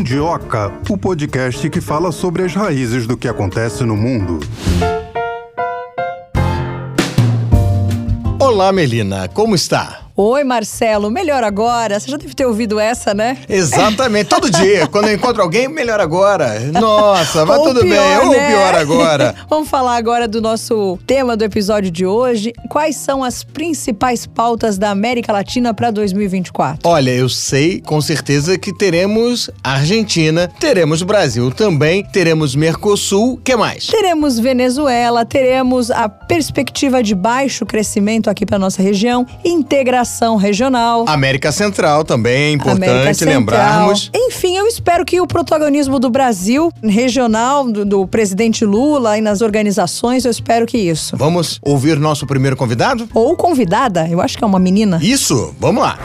Mundioca, o podcast que fala sobre as raízes do que acontece no mundo. Olá, Melina, como está? Oi, Marcelo, melhor agora. Você já deve ter ouvido essa, né? Exatamente, todo dia. Quando eu encontro alguém, melhor agora. Nossa, mas tudo pior, bem. Ou né? pior agora. Vamos falar agora do nosso tema do episódio de hoje. Quais são as principais pautas da América Latina para 2024? Olha, eu sei com certeza que teremos Argentina, teremos Brasil também, teremos Mercosul, que mais? Teremos Venezuela, teremos a perspectiva de baixo crescimento aqui para nossa região, integração regional. América Central também é importante Central. lembrarmos. Enfim, eu espero que o protagonismo do Brasil, regional, do, do presidente Lula e nas organizações, eu espero que isso. Vamos ouvir nosso primeiro convidado? Ou convidada, eu acho que é uma menina. Isso, vamos lá.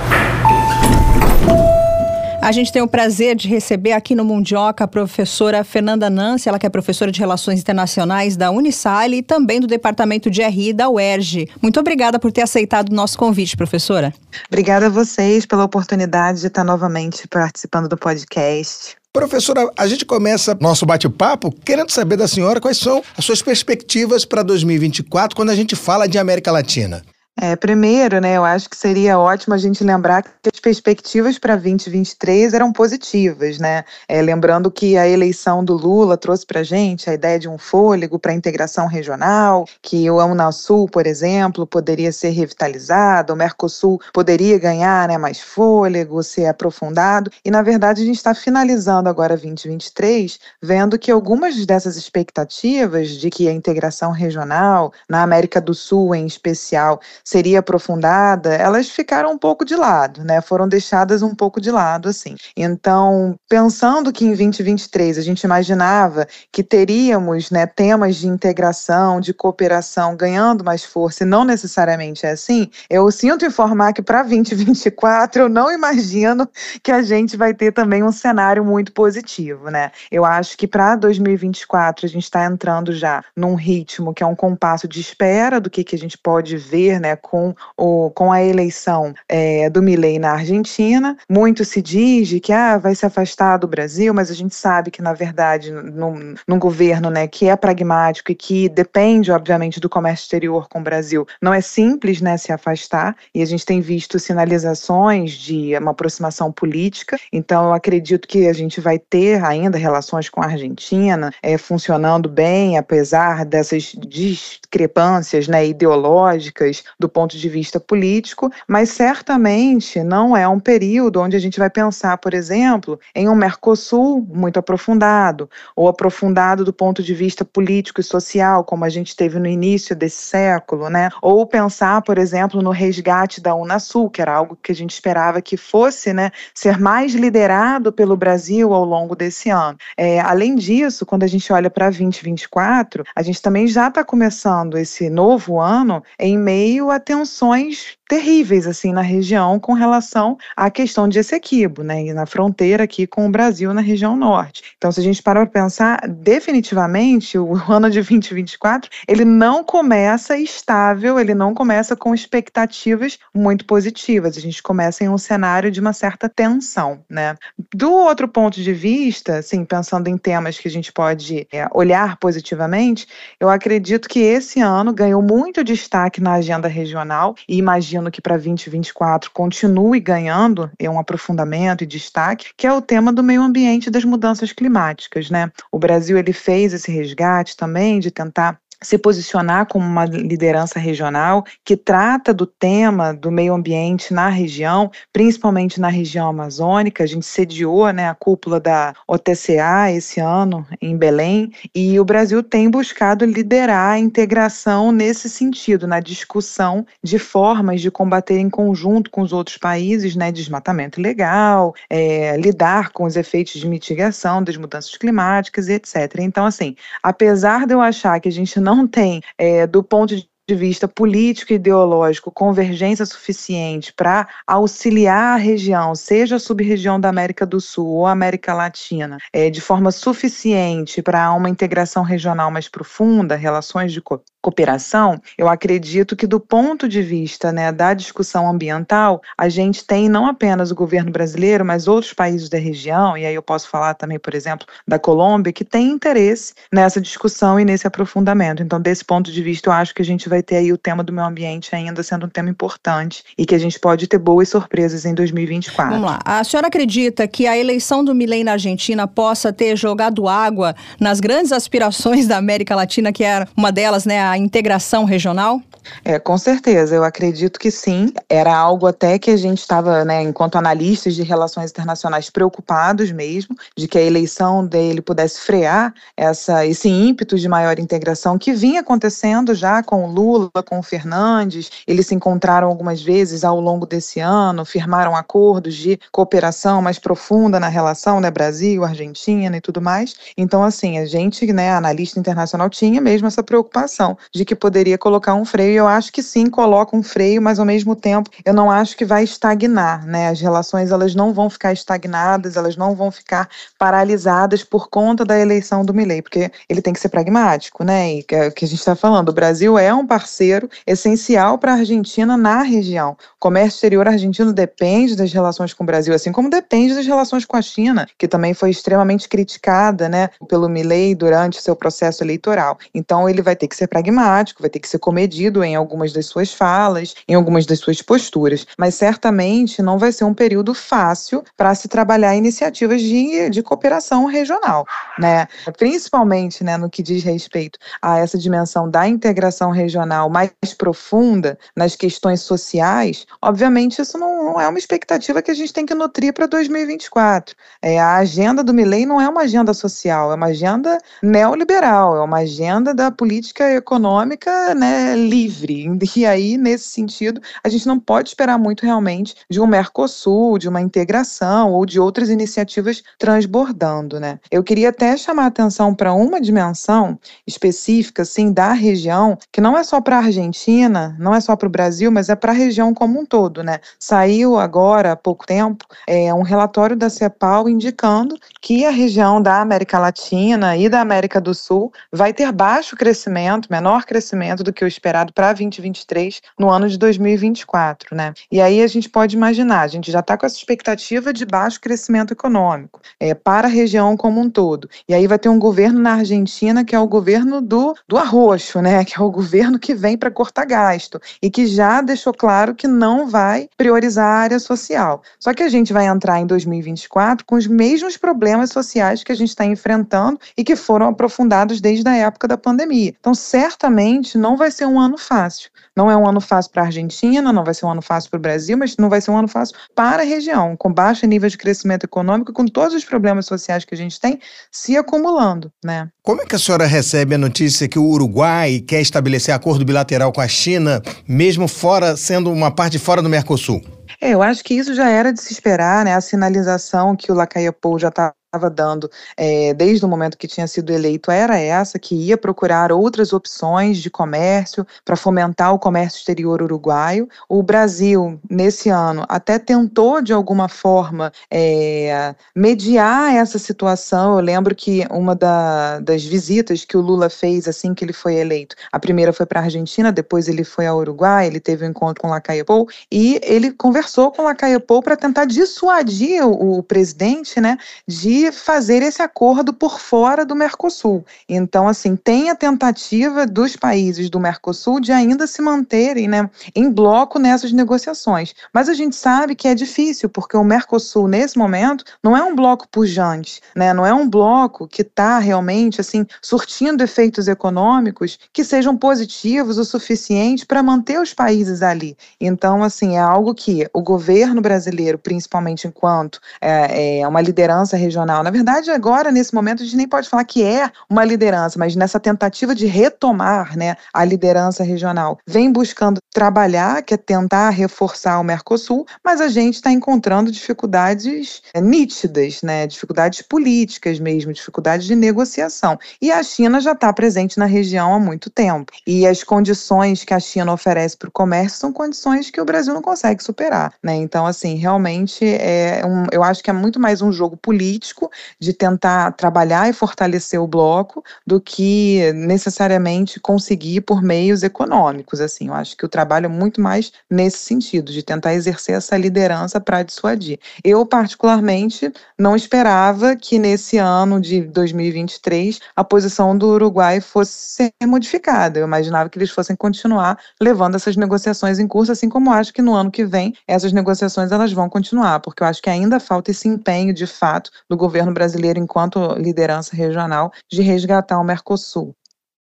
A gente tem o prazer de receber aqui no Mundioca a professora Fernanda Nancy, ela que é professora de Relações Internacionais da Unisale e também do Departamento de RI da UERJ. Muito obrigada por ter aceitado o nosso convite, professora. Obrigada a vocês pela oportunidade de estar novamente participando do podcast. Professora, a gente começa nosso bate-papo querendo saber da senhora quais são as suas perspectivas para 2024 quando a gente fala de América Latina. É, primeiro, né, eu acho que seria ótimo a gente lembrar que as perspectivas para 2023 eram positivas, né? É, lembrando que a eleição do Lula trouxe para a gente a ideia de um fôlego para a integração regional, que o Unasul, por exemplo, poderia ser revitalizado, o Mercosul poderia ganhar né, mais fôlego, ser aprofundado, e na verdade a gente está finalizando agora 2023, vendo que algumas dessas expectativas de que a integração regional, na América do Sul em especial, seria aprofundada, elas ficaram um pouco de lado, né? Foram deixadas um pouco de lado, assim. Então, pensando que em 2023 a gente imaginava que teríamos, né, temas de integração, de cooperação ganhando mais força, e não necessariamente é assim, eu sinto informar que para 2024 eu não imagino que a gente vai ter também um cenário muito positivo, né? Eu acho que para 2024 a gente está entrando já num ritmo que é um compasso de espera do que, que a gente pode ver, né, com, o, com a eleição é, do Milei na Argentina. Muito se diz que ah, vai se afastar do Brasil, mas a gente sabe que, na verdade, num, num governo né, que é pragmático e que depende, obviamente, do comércio exterior com o Brasil, não é simples né, se afastar, e a gente tem visto sinalizações de uma aproximação política, então eu acredito que a gente vai ter ainda relações com a Argentina é, funcionando bem, apesar dessas discrepâncias né, ideológicas do ponto de vista político, mas certamente não é um período onde a gente vai pensar, por exemplo, em um Mercosul muito aprofundado, ou aprofundado do ponto de vista político e social, como a gente teve no início desse século, né? Ou pensar, por exemplo, no resgate da Unasul, que era algo que a gente esperava que fosse, né, ser mais liderado pelo Brasil ao longo desse ano. É, além disso, quando a gente olha para 2024, a gente também já está começando esse novo ano em meio a tensões terríveis assim na região com relação à questão de Essequibo, né, e na fronteira aqui com o Brasil na região norte. Então, se a gente parar para pensar, definitivamente o ano de 2024 ele não começa estável, ele não começa com expectativas muito positivas. A gente começa em um cenário de uma certa tensão, né? Do outro ponto de vista, assim, pensando em temas que a gente pode é, olhar positivamente, eu acredito que esse ano ganhou muito destaque na agenda regional e imagino que para 2024 continue ganhando é um aprofundamento e destaque, que é o tema do meio ambiente e das mudanças climáticas, né? O Brasil ele fez esse resgate também de tentar se posicionar como uma liderança regional que trata do tema do meio ambiente na região, principalmente na região amazônica. A gente sediou né, a cúpula da OTCA esse ano em Belém e o Brasil tem buscado liderar a integração nesse sentido, na discussão de formas de combater em conjunto com os outros países, né, desmatamento ilegal, é, lidar com os efeitos de mitigação das mudanças climáticas etc. Então, assim, apesar de eu achar que a gente não tem, é, do ponto de de vista político e ideológico, convergência suficiente para auxiliar a região, seja a sub-região da América do Sul ou América Latina, é, de forma suficiente para uma integração regional mais profunda, relações de cooperação, eu acredito que do ponto de vista né, da discussão ambiental, a gente tem não apenas o governo brasileiro, mas outros países da região, e aí eu posso falar também, por exemplo, da Colômbia, que tem interesse nessa discussão e nesse aprofundamento. Então, desse ponto de vista, eu acho que a gente vai ter aí o tema do meio ambiente ainda sendo um tema importante e que a gente pode ter boas surpresas em 2024. Vamos lá. A senhora acredita que a eleição do Milei na Argentina possa ter jogado água nas grandes aspirações da América Latina, que era uma delas, né, a integração regional? É, com certeza, eu acredito que sim. Era algo até que a gente estava, né, enquanto analistas de relações internacionais, preocupados mesmo, de que a eleição dele pudesse frear essa, esse ímpeto de maior integração que vinha acontecendo já com o Lula, com o Fernandes. Eles se encontraram algumas vezes ao longo desse ano, firmaram acordos de cooperação mais profunda na relação, né, Brasil, Argentina e tudo mais. Então, assim, a gente, né, analista internacional, tinha mesmo essa preocupação de que poderia colocar um freio eu acho que sim, coloca um freio, mas ao mesmo tempo eu não acho que vai estagnar, né? As relações elas não vão ficar estagnadas, elas não vão ficar paralisadas por conta da eleição do Milley, porque ele tem que ser pragmático, né? E que, que a gente está falando, o Brasil é um parceiro essencial para a Argentina na região. O comércio exterior argentino depende das relações com o Brasil, assim como depende das relações com a China, que também foi extremamente criticada, né, pelo Milley durante seu processo eleitoral. Então ele vai ter que ser pragmático, vai ter que ser comedido em algumas das suas falas, em algumas das suas posturas, mas certamente não vai ser um período fácil para se trabalhar iniciativas de, de cooperação regional, né? Principalmente, né, no que diz respeito a essa dimensão da integração regional mais profunda nas questões sociais. Obviamente, isso não, não é uma expectativa que a gente tem que nutrir para 2024. É, a agenda do Milley não é uma agenda social, é uma agenda neoliberal, é uma agenda da política econômica né, livre. E aí, nesse sentido, a gente não pode esperar muito realmente de um Mercosul, de uma integração ou de outras iniciativas transbordando, né? Eu queria até chamar atenção para uma dimensão específica, assim, da região, que não é só para a Argentina, não é só para o Brasil, mas é para a região como um todo, né? Saiu agora, há pouco tempo, é, um relatório da CEPAL indicando que a região da América Latina e da América do Sul vai ter baixo crescimento, menor crescimento do que o esperado para 2023 no ano de 2024, né? E aí a gente pode imaginar, a gente já está com essa expectativa de baixo crescimento econômico é, para a região como um todo. E aí vai ter um governo na Argentina que é o governo do, do arroxo, né? Que é o governo que vem para cortar gasto e que já deixou claro que não vai priorizar a área social. Só que a gente vai entrar em 2024 com os mesmos problemas sociais que a gente está enfrentando e que foram aprofundados desde a época da pandemia. Então, certamente não vai ser um ano fácil. Não é um ano fácil para a Argentina, não vai ser um ano fácil para o Brasil, mas não vai ser um ano fácil para a região, com baixo nível de crescimento econômico, com todos os problemas sociais que a gente tem se acumulando, né? Como é que a senhora recebe a notícia que o Uruguai quer estabelecer acordo bilateral com a China, mesmo fora sendo uma parte fora do Mercosul? É, eu acho que isso já era de se esperar, né? A sinalização que o Lacaia Pou já está estava dando é, desde o momento que tinha sido eleito era essa, que ia procurar outras opções de comércio para fomentar o comércio exterior uruguaio. O Brasil, nesse ano, até tentou, de alguma forma, é, mediar essa situação. Eu lembro que uma da, das visitas que o Lula fez assim que ele foi eleito, a primeira foi para a Argentina, depois ele foi ao Uruguai, ele teve um encontro com Lacaia Pou e ele conversou com Lacaia Pou para tentar dissuadir o, o presidente né, de fazer esse acordo por fora do Mercosul. Então, assim, tem a tentativa dos países do Mercosul de ainda se manterem né, em bloco nessas negociações. Mas a gente sabe que é difícil, porque o Mercosul, nesse momento, não é um bloco pujante, né? não é um bloco que está realmente assim surtindo efeitos econômicos que sejam positivos o suficiente para manter os países ali. Então, assim, é algo que o governo brasileiro, principalmente enquanto é, é uma liderança regional, Na verdade, agora, nesse momento, a gente nem pode falar que é uma liderança, mas nessa tentativa de retomar né, a liderança regional, vem buscando trabalhar, que é tentar reforçar o Mercosul, mas a gente está encontrando dificuldades é, nítidas, né, dificuldades políticas mesmo, dificuldades de negociação. E a China já está presente na região há muito tempo. E as condições que a China oferece para o comércio são condições que o Brasil não consegue superar. Né? Então, assim, realmente é um, eu acho que é muito mais um jogo político de tentar trabalhar e fortalecer o bloco do que necessariamente conseguir por meios econômicos. Assim, eu acho que o trabalho é muito mais nesse sentido, de tentar exercer essa liderança para dissuadir. Eu, particularmente, não esperava que nesse ano de 2023 a posição do Uruguai fosse ser modificada. Eu imaginava que eles fossem continuar levando essas negociações em curso, assim como acho que no ano que vem essas negociações elas vão continuar, porque eu acho que ainda falta esse empenho de fato do governo brasileiro enquanto liderança regional de resgatar o Mercosul.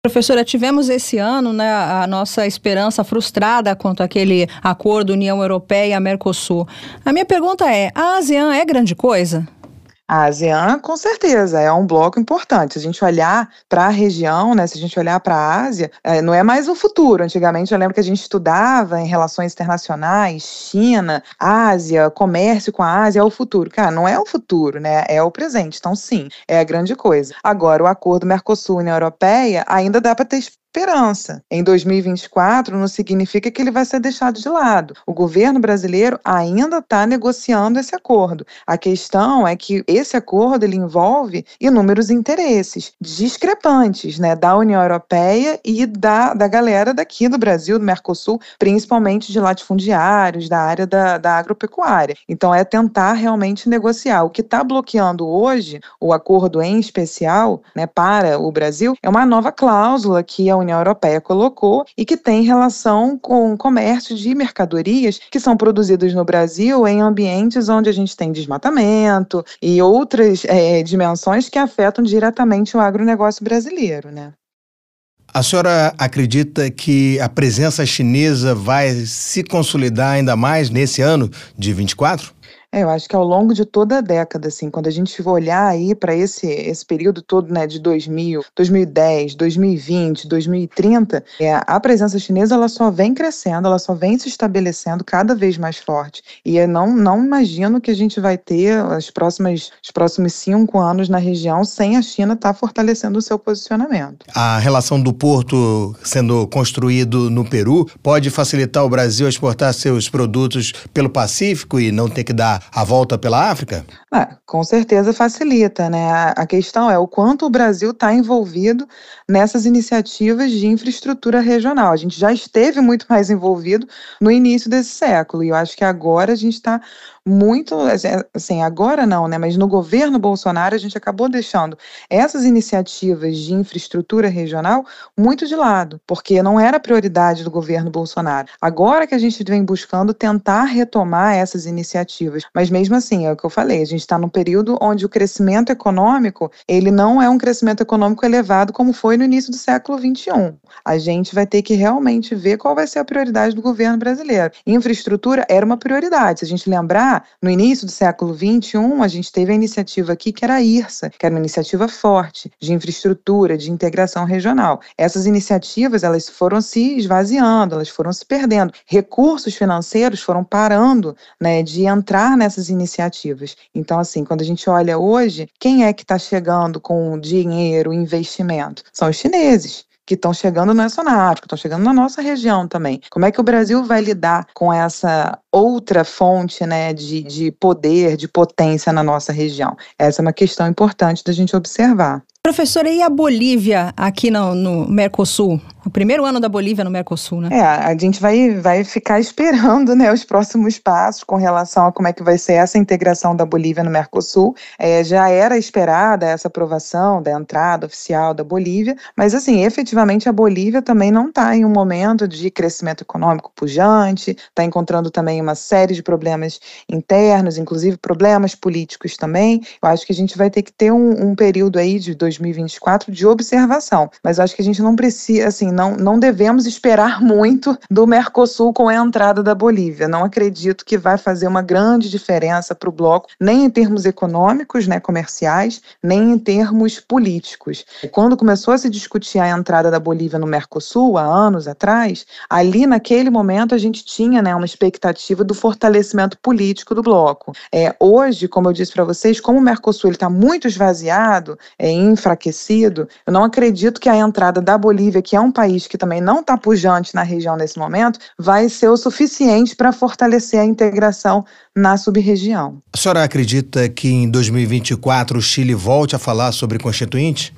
Professora, tivemos esse ano né, a nossa esperança frustrada quanto àquele acordo União Europeia-Mercosul. A minha pergunta é: a ASEAN é grande coisa? A ASEAN, com certeza, é um bloco importante. Se a gente olhar para a região, né, se a gente olhar para a Ásia, é, não é mais o futuro. Antigamente, eu lembro que a gente estudava em relações internacionais, China, Ásia, comércio com a Ásia, é o futuro. Cara, não é o futuro, né? É o presente. Então, sim, é a grande coisa. Agora, o acordo Mercosul-União Europeia ainda dá para ter esperança. Em 2024 não significa que ele vai ser deixado de lado. O governo brasileiro ainda está negociando esse acordo. A questão é que esse acordo ele envolve inúmeros interesses discrepantes, né, da União Europeia e da, da galera daqui do Brasil, do Mercosul, principalmente de latifundiários, da área da, da agropecuária. Então é tentar realmente negociar. O que está bloqueando hoje o acordo em especial, né, para o Brasil é uma nova cláusula que a União Europeia colocou e que tem relação com o comércio de mercadorias que são produzidas no Brasil em ambientes onde a gente tem desmatamento e outras é, dimensões que afetam diretamente o agronegócio brasileiro, né? A senhora acredita que a presença chinesa vai se consolidar ainda mais nesse ano de 24? É, eu acho que ao longo de toda a década, assim, quando a gente for olhar aí para esse, esse período todo, né, de 2000, 2010, 2020, 2030, é, a presença chinesa ela só vem crescendo, ela só vem se estabelecendo cada vez mais forte. E eu não, não imagino que a gente vai ter as próximas, os próximos cinco anos na região sem a China estar tá fortalecendo o seu posicionamento. A relação do porto sendo construído no Peru pode facilitar o Brasil exportar seus produtos pelo Pacífico e não ter que dar a volta pela África? Ah, com certeza facilita, né? A questão é o quanto o Brasil está envolvido nessas iniciativas de infraestrutura regional. A gente já esteve muito mais envolvido no início desse século, e eu acho que agora a gente está muito, assim, agora não, né? Mas no governo Bolsonaro a gente acabou deixando essas iniciativas de infraestrutura regional muito de lado, porque não era prioridade do governo Bolsonaro. Agora que a gente vem buscando tentar retomar essas iniciativas, mas mesmo assim, é o que eu falei, a gente está num período onde o crescimento econômico, ele não é um crescimento econômico elevado como foi no início do século XXI. A gente vai ter que realmente ver qual vai ser a prioridade do governo brasileiro. Infraestrutura era uma prioridade. Se a gente lembrar, no início do século XXI, a gente teve a iniciativa aqui que era a IRSA, que era uma iniciativa forte de infraestrutura, de integração regional. Essas iniciativas, elas foram se esvaziando, elas foram se perdendo. Recursos financeiros foram parando né, de entrar nessas iniciativas. Então, assim, quando a gente olha hoje, quem é que está chegando com dinheiro, investimento? São os chineses que estão chegando não é só na África, estão chegando na nossa região também. Como é que o Brasil vai lidar com essa outra fonte né, de, de poder, de potência na nossa região? Essa é uma questão importante da gente observar. Professora, e a Bolívia aqui no, no, Mercosul? O primeiro ano da Bolívia no Mercosul, né? É, a gente vai, vai ficar esperando né, os próximos passos com relação a como é que vai ser essa integração da Bolívia no Mercosul. É, já era esperada essa aprovação da entrada oficial da Bolívia, mas assim, efetivamente a Bolívia também não está em um momento de crescimento econômico pujante, está encontrando também uma série de problemas internos, inclusive problemas políticos também. Eu acho que a gente vai ter que ter um, um período aí de dois 2024 de observação. Mas acho que a gente não precisa, assim, não, não devemos esperar muito do Mercosul com a entrada da Bolívia. Não acredito que vai fazer uma grande diferença para o bloco, nem em termos econômicos, né, comerciais, nem em termos políticos. Quando começou a se discutir a entrada da Bolívia no Mercosul, há anos atrás, ali naquele momento a gente tinha né, uma expectativa do fortalecimento político do bloco. É, hoje, como eu disse para vocês, como o Mercosul está muito esvaziado, é, enfraquecido, eu não acredito que a entrada da Bolívia, que é um país que também não está pujante na região nesse momento, vai ser o suficiente para fortalecer a integração na sub-região. A senhora acredita que em 2024 o Chile volte a falar sobre constituinte?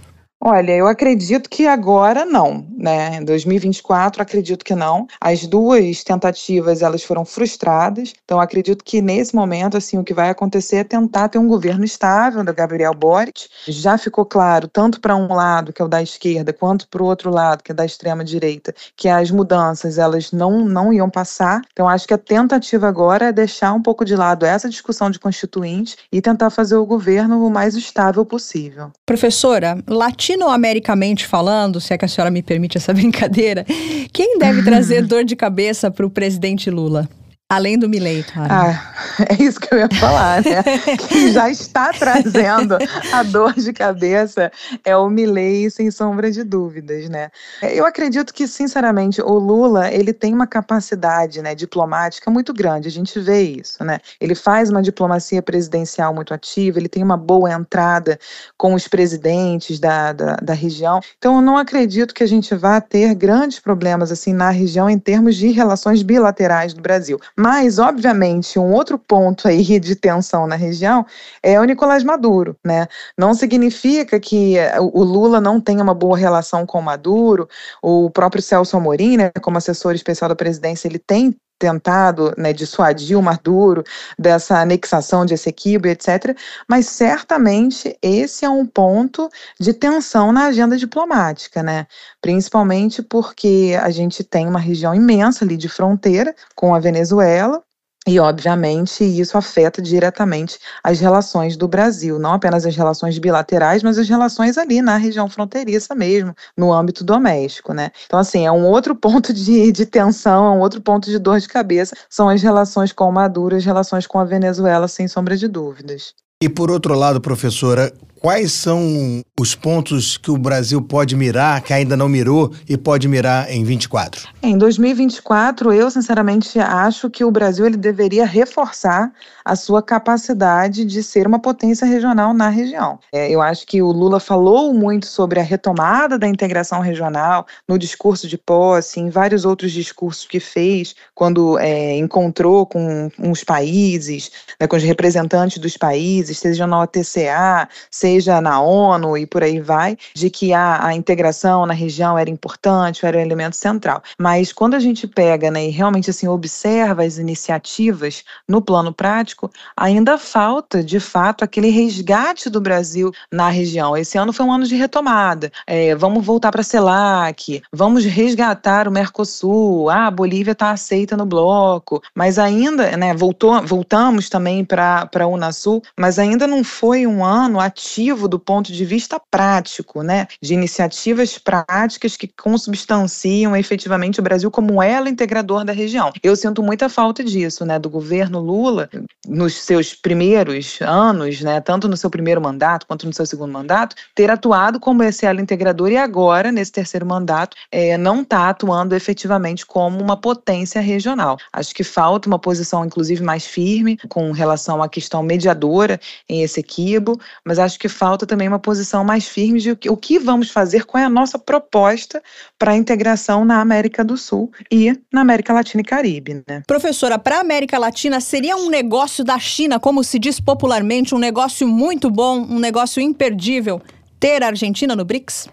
Olha, eu acredito que agora não, né? Em 2024 acredito que não. As duas tentativas elas foram frustradas. Então acredito que nesse momento assim o que vai acontecer é tentar ter um governo estável da Gabriel Boric. Já ficou claro tanto para um lado que é o da esquerda quanto para o outro lado que é da extrema direita que as mudanças elas não não iam passar. Então acho que a tentativa agora é deixar um pouco de lado essa discussão de constituinte e tentar fazer o governo o mais estável possível. Professora, latino latino-americamente falando, se é que a senhora me permite essa brincadeira, quem deve trazer dor de cabeça para o presidente Lula? Além do Milley, claro. Ah, é isso que eu ia falar, né? Quem já está trazendo a dor de cabeça é o Milley, sem sombra de dúvidas, né? Eu acredito que, sinceramente, o Lula, ele tem uma capacidade né, diplomática muito grande, a gente vê isso, né? Ele faz uma diplomacia presidencial muito ativa, ele tem uma boa entrada com os presidentes da, da, da região. Então, eu não acredito que a gente vá ter grandes problemas, assim, na região em termos de relações bilaterais do Brasil. Mas, obviamente, um outro ponto aí de tensão na região é o Nicolás Maduro, né? Não significa que o Lula não tenha uma boa relação com o Maduro, o próprio Celso Amorim, né, como assessor especial da presidência, ele tem tentado né, dissuadir o Maduro dessa anexação de Essequibo, etc. Mas certamente esse é um ponto de tensão na agenda diplomática, né? Principalmente porque a gente tem uma região imensa ali de fronteira com a Venezuela, e, obviamente, isso afeta diretamente as relações do Brasil, não apenas as relações bilaterais, mas as relações ali na região fronteiriça mesmo, no âmbito doméstico, né? Então, assim, é um outro ponto de, de tensão, é um outro ponto de dor de cabeça, são as relações com Maduro, as relações com a Venezuela, sem sombra de dúvidas. E por outro lado, professora, quais são os pontos que o Brasil pode mirar, que ainda não mirou e pode mirar em 24? Em 2024, eu sinceramente acho que o Brasil ele deveria reforçar a sua capacidade de ser uma potência regional na região. É, eu acho que o Lula falou muito sobre a retomada da integração regional no discurso de posse, em vários outros discursos que fez quando é, encontrou com os países, né, com os representantes dos países, seja na OTCA, seja na ONU e por aí vai, de que a, a integração na região era importante, era um elemento central. Mas quando a gente pega né, e realmente assim observa as iniciativas no plano prático, ainda falta, de fato, aquele resgate do Brasil na região. Esse ano foi um ano de retomada. É, vamos voltar para a CELAC, vamos resgatar o Mercosul. Ah, a Bolívia está aceita no bloco, mas ainda, né, voltou, voltamos também para a Unasul, mas ainda não foi um ano ativo do ponto de vista prático, né, de iniciativas práticas que consubstanciam efetivamente o Brasil como elo integrador da região. Eu sinto muita falta disso, né, do governo Lula nos seus primeiros anos, né, tanto no seu primeiro mandato quanto no seu segundo mandato, ter atuado como esse elo integrador e agora, nesse terceiro mandato, é, não está atuando efetivamente como uma potência regional. Acho que falta uma posição, inclusive, mais firme com relação à questão mediadora em esse equibo, mas acho que falta também uma posição mais firme de o que vamos fazer, qual é a nossa proposta para a integração na América do Sul e na América Latina e Caribe. Né? Professora, para a América Latina seria um negócio da China, como se diz popularmente, um negócio muito bom, um negócio imperdível, ter a Argentina no BRICS?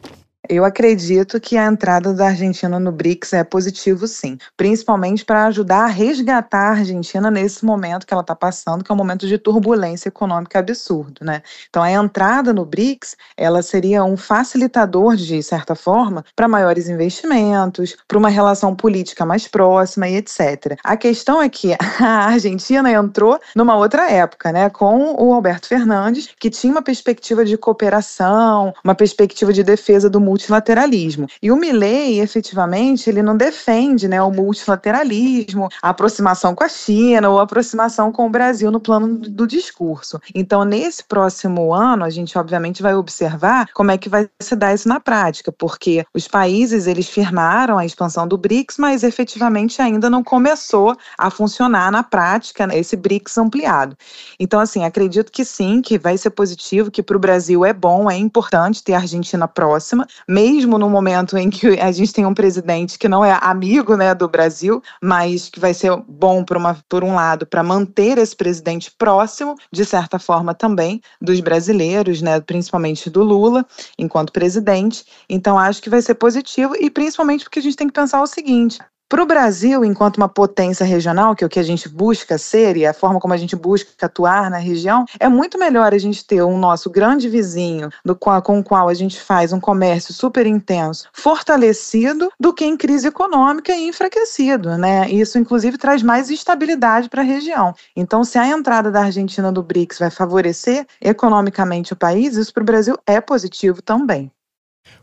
Eu acredito que a entrada da Argentina no BRICS é positivo, sim, principalmente para ajudar a resgatar a Argentina nesse momento que ela está passando, que é um momento de turbulência econômica absurdo, né? Então, a entrada no BRICS, ela seria um facilitador, de certa forma, para maiores investimentos, para uma relação política mais próxima e etc. A questão é que a Argentina entrou numa outra época, né, com o Alberto Fernandes, que tinha uma perspectiva de cooperação, uma perspectiva de defesa do multilateralismo. E o Milley, efetivamente, ele não defende né, o multilateralismo, a aproximação com a China ou a aproximação com o Brasil no plano do discurso. Então, nesse próximo ano, a gente obviamente vai observar como é que vai se dar isso na prática, porque os países eles firmaram a expansão do BRICS, mas efetivamente ainda não começou a funcionar na prática né, esse BRICS ampliado. Então, assim, acredito que sim, que vai ser positivo, que para o Brasil é bom, é importante ter a Argentina próxima, mesmo no momento em que a gente tem um presidente que não é amigo né, do Brasil, mas que vai ser bom por, uma, por um lado para manter esse presidente próximo, de certa forma também, dos brasileiros, né, principalmente do Lula, enquanto presidente. Então, acho que vai ser positivo e principalmente porque a gente tem que pensar o seguinte: para o Brasil, enquanto uma potência regional, que é o que a gente busca ser e a forma como a gente busca atuar na região, é muito melhor a gente ter um nosso grande vizinho do qual, com o qual a gente faz um comércio super intenso, fortalecido, do que em crise econômica e enfraquecido. Né? Isso, inclusive, traz mais estabilidade para a região. Então, se a entrada da Argentina do BRICS vai favorecer economicamente o país, isso para o Brasil é positivo também.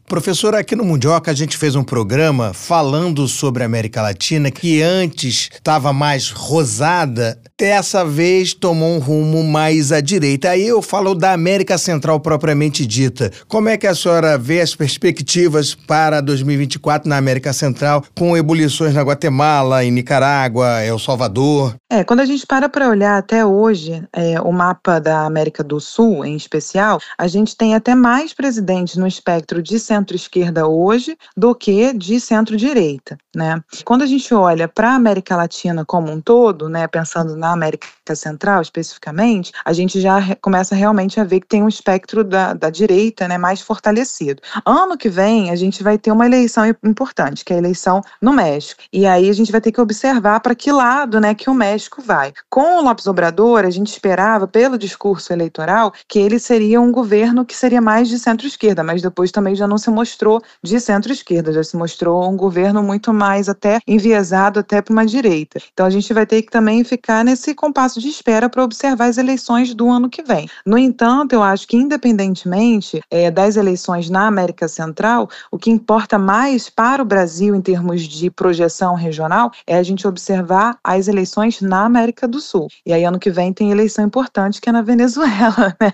Professor, aqui no Mundioca a gente fez um programa falando sobre a América Latina que antes estava mais rosada, dessa vez tomou um rumo mais à direita. Aí eu falo da América Central propriamente dita. Como é que a senhora vê as perspectivas para 2024 na América Central, com ebulições na Guatemala, em Nicarágua, El Salvador? É, quando a gente para para olhar até hoje é, o mapa da América do Sul, em especial, a gente tem até mais presidentes no espectro de centro centro-esquerda hoje do que de centro-direita, né? Quando a gente olha para a América Latina como um todo, né, pensando na América Central especificamente, a gente já começa realmente a ver que tem um espectro da, da direita, né, mais fortalecido. Ano que vem a gente vai ter uma eleição importante, que é a eleição no México, e aí a gente vai ter que observar para que lado, né, que o México vai. Com o Lopes Obrador, a gente esperava pelo discurso eleitoral que ele seria um governo que seria mais de centro-esquerda, mas depois também já não se mostrou de centro-esquerda, já se mostrou um governo muito mais até enviesado até para uma direita. Então a gente vai ter que também ficar nesse compasso de espera para observar as eleições do ano que vem. No entanto, eu acho que independentemente é, das eleições na América Central, o que importa mais para o Brasil em termos de projeção regional é a gente observar as eleições na América do Sul. E aí ano que vem tem eleição importante que é na Venezuela, né?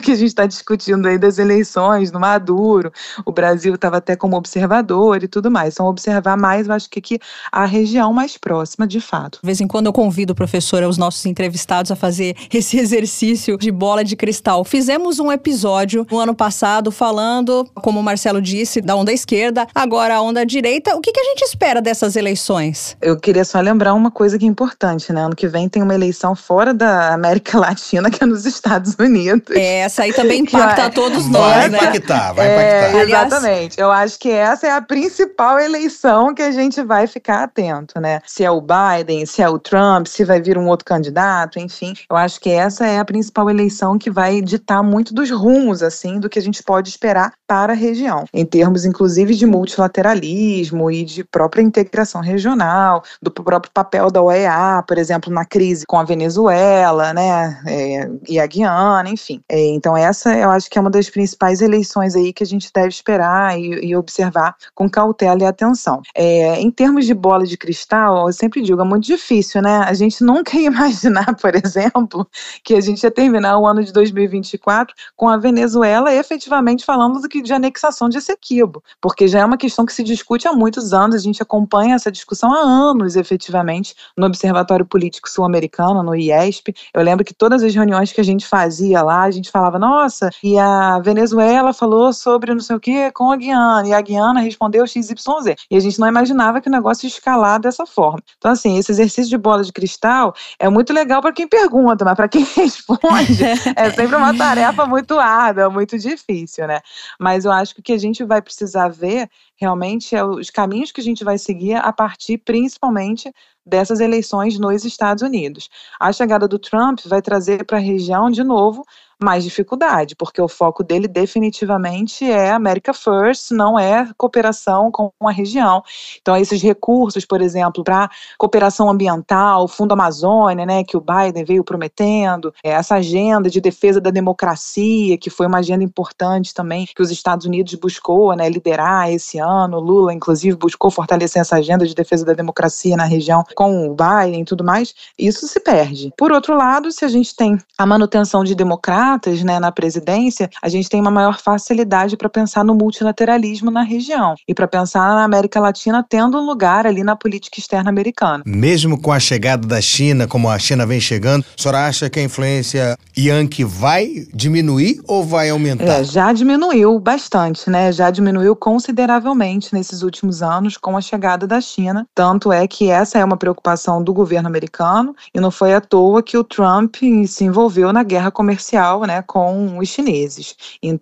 Que a gente está discutindo aí das eleições no Maduro, o Brasil estava até como observador e tudo mais. Então, observar mais, eu acho que aqui a região mais próxima, de fato. De vez em quando eu convido, professora, os nossos entrevistados a fazer esse exercício de bola de cristal. Fizemos um episódio no ano passado falando, como o Marcelo disse, da onda esquerda, agora a onda direita. O que, que a gente espera dessas eleições? Eu queria só lembrar uma coisa que é importante, né? Ano que vem tem uma eleição fora da América Latina, que é nos Estados Unidos. É, essa aí também impacta a todos nós, vai né? Impactar, vai impactar, é, Exatamente. Eu acho que essa é a principal eleição que a gente vai ficar atento, né? Se é o Biden, se é o Trump, se vai vir um outro candidato, enfim. Eu acho que essa é a principal eleição que vai ditar muito dos rumos, assim, do que a gente pode esperar para a região, em termos, inclusive, de multilateralismo e de própria integração regional, do próprio papel da OEA, por exemplo, na crise com a Venezuela, né? É, e a Guiana, enfim. É, então, essa eu acho que é uma das principais eleições aí que a gente deve esperar e, e observar com cautela e atenção. É, em termos de bola de cristal, eu sempre digo, é muito difícil, né? A gente nunca ia imaginar, por exemplo, que a gente ia terminar o ano de 2024 com a Venezuela efetivamente falando do que de anexação de Essequibo, porque já é uma questão que se discute há muitos anos, a gente acompanha essa discussão há anos, efetivamente, no Observatório Político Sul-Americano, no IESP. Eu lembro que todas as reuniões que a gente fazia lá, a gente falava, nossa, e a Venezuela falou sobre não sei o que com a Guiana, e a Guiana respondeu XYZ. E a gente não imaginava que o negócio ia escalar dessa forma. Então, assim, esse exercício de bola de cristal é muito legal para quem pergunta, mas para quem responde é sempre uma tarefa muito árdua, muito difícil, né? Mas eu acho que o que a gente vai precisar ver realmente é os caminhos que a gente vai seguir a partir principalmente dessas eleições nos Estados Unidos. A chegada do Trump vai trazer para a região, de novo, mais dificuldade, porque o foco dele definitivamente é America First, não é cooperação com a região. Então, esses recursos, por exemplo, para cooperação ambiental, Fundo Amazônia, né, que o Biden veio prometendo, é, essa agenda de defesa da democracia, que foi uma agenda importante também, que os Estados Unidos buscou né, liderar esse ano. Lula, inclusive, buscou fortalecer essa agenda de defesa da democracia na região com o Biden e tudo mais. Isso se perde. Por outro lado, se a gente tem a manutenção de democratas né, na presidência, a gente tem uma maior facilidade para pensar no multilateralismo na região e para pensar na América Latina tendo um lugar ali na política externa americana. Mesmo com a chegada da China, como a China vem chegando, a senhora acha que a influência Yankee vai diminuir ou vai aumentar? É, já diminuiu bastante, né? Já diminuiu consideravelmente nesses últimos anos com a chegada da China. Tanto é que essa é uma preocupação do governo americano e não foi à toa que o Trump se envolveu na guerra comercial, né, com os chineses.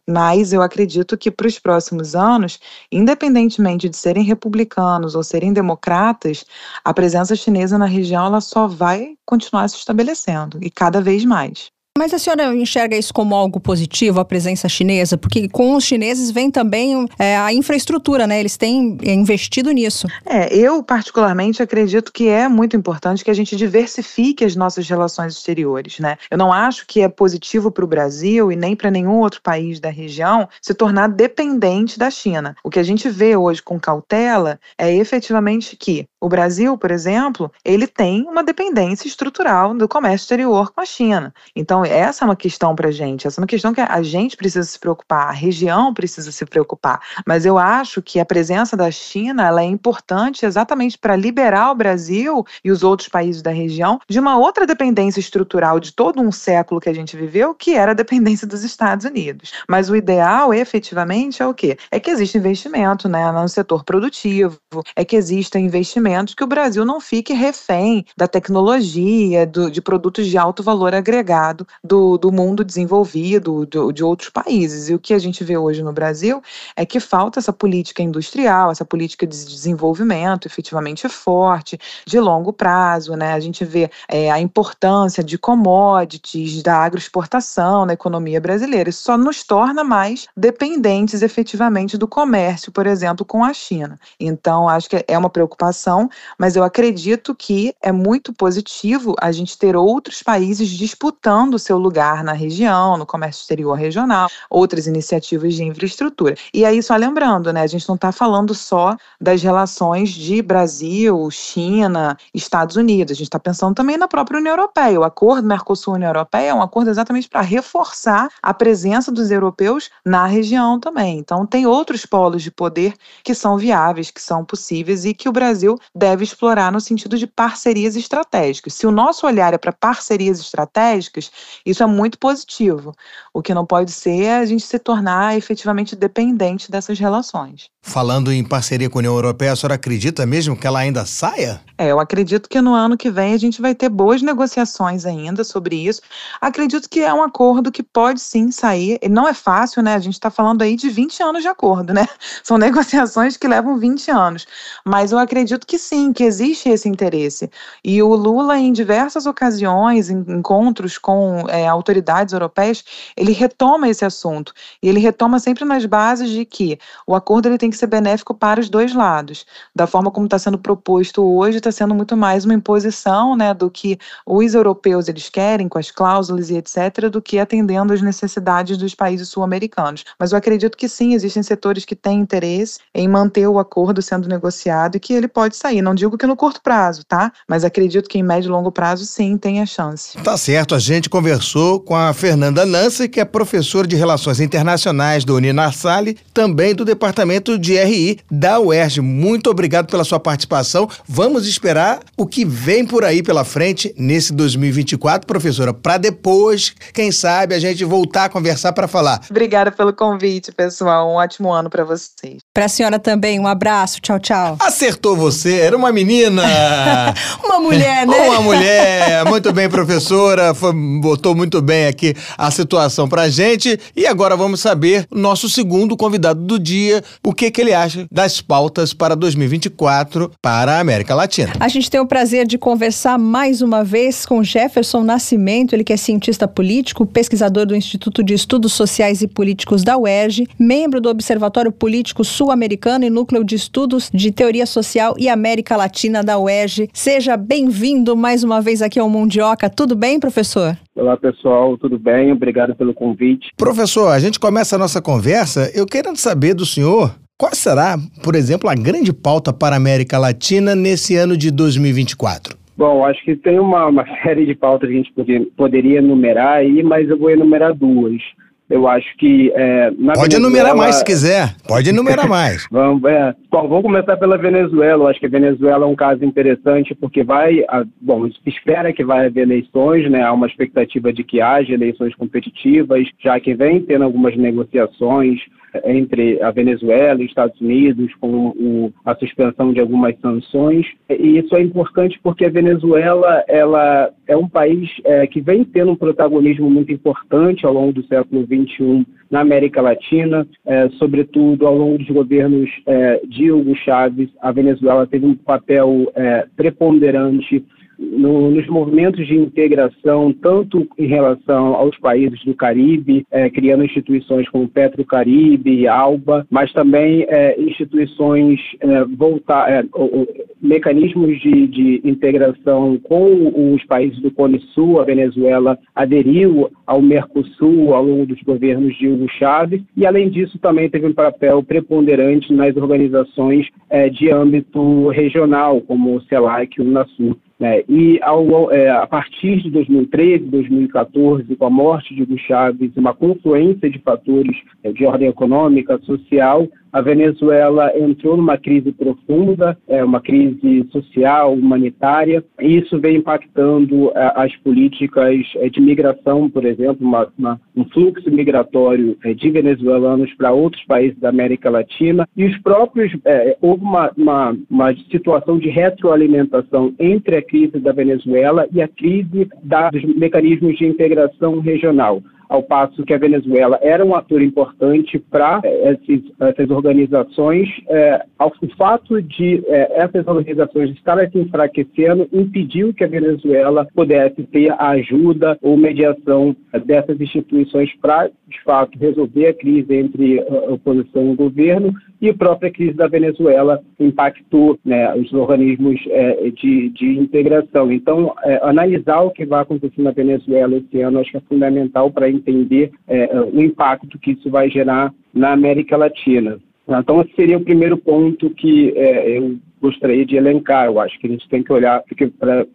Mas eu acredito que para os próximos anos, independentemente de serem republicanos ou serem democratas, a presença chinesa na região ela só vai continuar se estabelecendo e cada vez mais. Mas a senhora enxerga isso como algo positivo, a presença chinesa? Porque com os chineses vem também é, a infraestrutura, né? Eles têm investido nisso. É, eu particularmente acredito que é muito importante que a gente diversifique as nossas relações exteriores, né? Eu não acho que é positivo para o Brasil e nem para nenhum outro país da região se tornar dependente da China. O que a gente vê hoje com cautela é efetivamente que o Brasil, por exemplo, ele tem uma dependência estrutural do comércio exterior com a China. Então, essa é uma questão para a gente, essa é uma questão que a gente precisa se preocupar, a região precisa se preocupar. Mas eu acho que a presença da China ela é importante exatamente para liberar o Brasil e os outros países da região de uma outra dependência estrutural de todo um século que a gente viveu, que era a dependência dos Estados Unidos. Mas o ideal, efetivamente, é o quê? É que exista investimento né, no setor produtivo, é que exista investimento que o Brasil não fique refém da tecnologia, do, de produtos de alto valor agregado do, do mundo desenvolvido, do, de outros países. E o que a gente vê hoje no Brasil é que falta essa política industrial, essa política de desenvolvimento efetivamente forte, de longo prazo. Né? A gente vê é, a importância de commodities, da agroexportação na economia brasileira. Isso só nos torna mais dependentes efetivamente do comércio, por exemplo, com a China. Então, acho que é uma preocupação mas eu acredito que é muito positivo a gente ter outros países disputando seu lugar na região, no comércio exterior regional, outras iniciativas de infraestrutura. E aí, só lembrando, né, a gente não está falando só das relações de Brasil, China, Estados Unidos, a gente está pensando também na própria União Europeia. O acordo Mercosul-União Europeia é um acordo exatamente para reforçar a presença dos europeus na região também. Então, tem outros polos de poder que são viáveis, que são possíveis e que o Brasil deve explorar no sentido de parcerias estratégicas. Se o nosso olhar é para parcerias estratégicas, isso é muito positivo. O que não pode ser é a gente se tornar efetivamente dependente dessas relações. Falando em parceria com a União Europeia, a senhora acredita mesmo que ela ainda saia? É, eu acredito que no ano que vem a gente vai ter boas negociações ainda sobre isso. Acredito que é um acordo que pode sim sair. Não é fácil, né? A gente está falando aí de 20 anos de acordo, né? São negociações que levam 20 anos. Mas eu acredito que sim, que existe esse interesse. E o Lula, em diversas ocasiões, em encontros com é, autoridades europeias, ele retoma esse assunto. E ele retoma sempre nas bases de que o acordo ele tem que ser benéfico para os dois lados. Da forma como está sendo proposto hoje, está sendo muito mais uma imposição né, do que os europeus eles querem, com as cláusulas e etc., do que atendendo às necessidades dos países sul-americanos. Mas eu acredito que sim, existem setores que têm interesse em manter o acordo sendo negociado e que ele pode sair. Não digo que no curto prazo, tá? Mas acredito que em médio e longo prazo, sim, tem a chance. Tá certo. A gente conversou com a Fernanda Nancy, que é professora de Relações Internacionais do Uninassale, também do Departamento de RI da UERJ. Muito obrigado pela sua participação. Vamos esperar o que vem por aí pela frente nesse 2024, professora, para depois, quem sabe, a gente voltar a conversar para falar. Obrigada pelo convite, pessoal. Um ótimo ano para vocês. Para a senhora também, um abraço. Tchau, tchau. Acertou você ser uma menina. uma mulher, né? Uma mulher. Muito bem, professora. Foi, botou muito bem aqui a situação pra gente. E agora vamos saber nosso segundo convidado do dia, o que, que ele acha das pautas para 2024 para a América Latina. A gente tem o prazer de conversar mais uma vez com Jefferson Nascimento, ele que é cientista político, pesquisador do Instituto de Estudos Sociais e Políticos da UERJ, membro do Observatório Político Sul-Americano e Núcleo de Estudos de Teoria Social e América Latina da UERJ. Seja bem-vindo mais uma vez aqui ao Mundioca. Tudo bem, professor? Olá, pessoal, tudo bem? Obrigado pelo convite. Professor, a gente começa a nossa conversa eu querendo saber do senhor qual será, por exemplo, a grande pauta para a América Latina nesse ano de 2024? Bom, acho que tem uma, uma série de pautas que a gente poderia, poderia enumerar aí, mas eu vou enumerar duas. Eu acho que. É, Pode Venezuela... enumerar mais se quiser. Pode enumerar mais. vamos, é, bom, vamos começar pela Venezuela. Eu acho que a Venezuela é um caso interessante porque vai. A, bom, espera que vai haver eleições, né? Há uma expectativa de que haja eleições competitivas, já que vem tendo algumas negociações entre a Venezuela e os Estados Unidos com o, a suspensão de algumas sanções. E isso é importante porque a Venezuela ela é um país é, que vem tendo um protagonismo muito importante ao longo do século XXI na América Latina, é, sobretudo ao longo dos governos é, de Hugo Chávez. A Venezuela teve um papel é, preponderante no, nos movimentos de integração, tanto em relação aos países do Caribe, é, criando instituições como Petrocaribe ALBA, mas também é, instituições é, voltar, é, mecanismos de, de, integração com os países do Cone Sul. A Venezuela aderiu ao Mercosul ao longo dos governos de Hugo Chávez e, além disso, também teve um papel preponderante nas organizações é, de âmbito regional, como o CELAC e o UNASUR. Né? E ao, é, a partir de 2013, 2014, com a morte de Hugo Chávez, uma confluência de fatores é, de ordem econômica, social, a Venezuela entrou numa crise profunda, é, uma crise social, humanitária, e isso vem impactando é, as políticas é, de migração, por exemplo, uma, uma, um fluxo migratório é, de venezuelanos para outros países da América Latina, e os próprios, é, houve uma, uma, uma, situação de retroalimentação entre a crise da Venezuela e a crise da, dos mecanismos de integração regional ao passo que a Venezuela era um ator importante para é, essas organizações. É, o fato de é, essas organizações estarem se enfraquecendo impediu que a Venezuela pudesse ter a ajuda ou mediação dessas instituições para, de fato, resolver a crise entre a oposição e o governo e a própria crise da Venezuela impactou né, os organismos é, de, de, integração. Então, analisar o que vai acontecer na Venezuela esse ano acho que é fundamental para entender é, o impacto que isso vai gerar na América Latina. Então, esse seria o primeiro ponto que é, eu gostaria de elencar. Eu acho que a gente tem que olhar para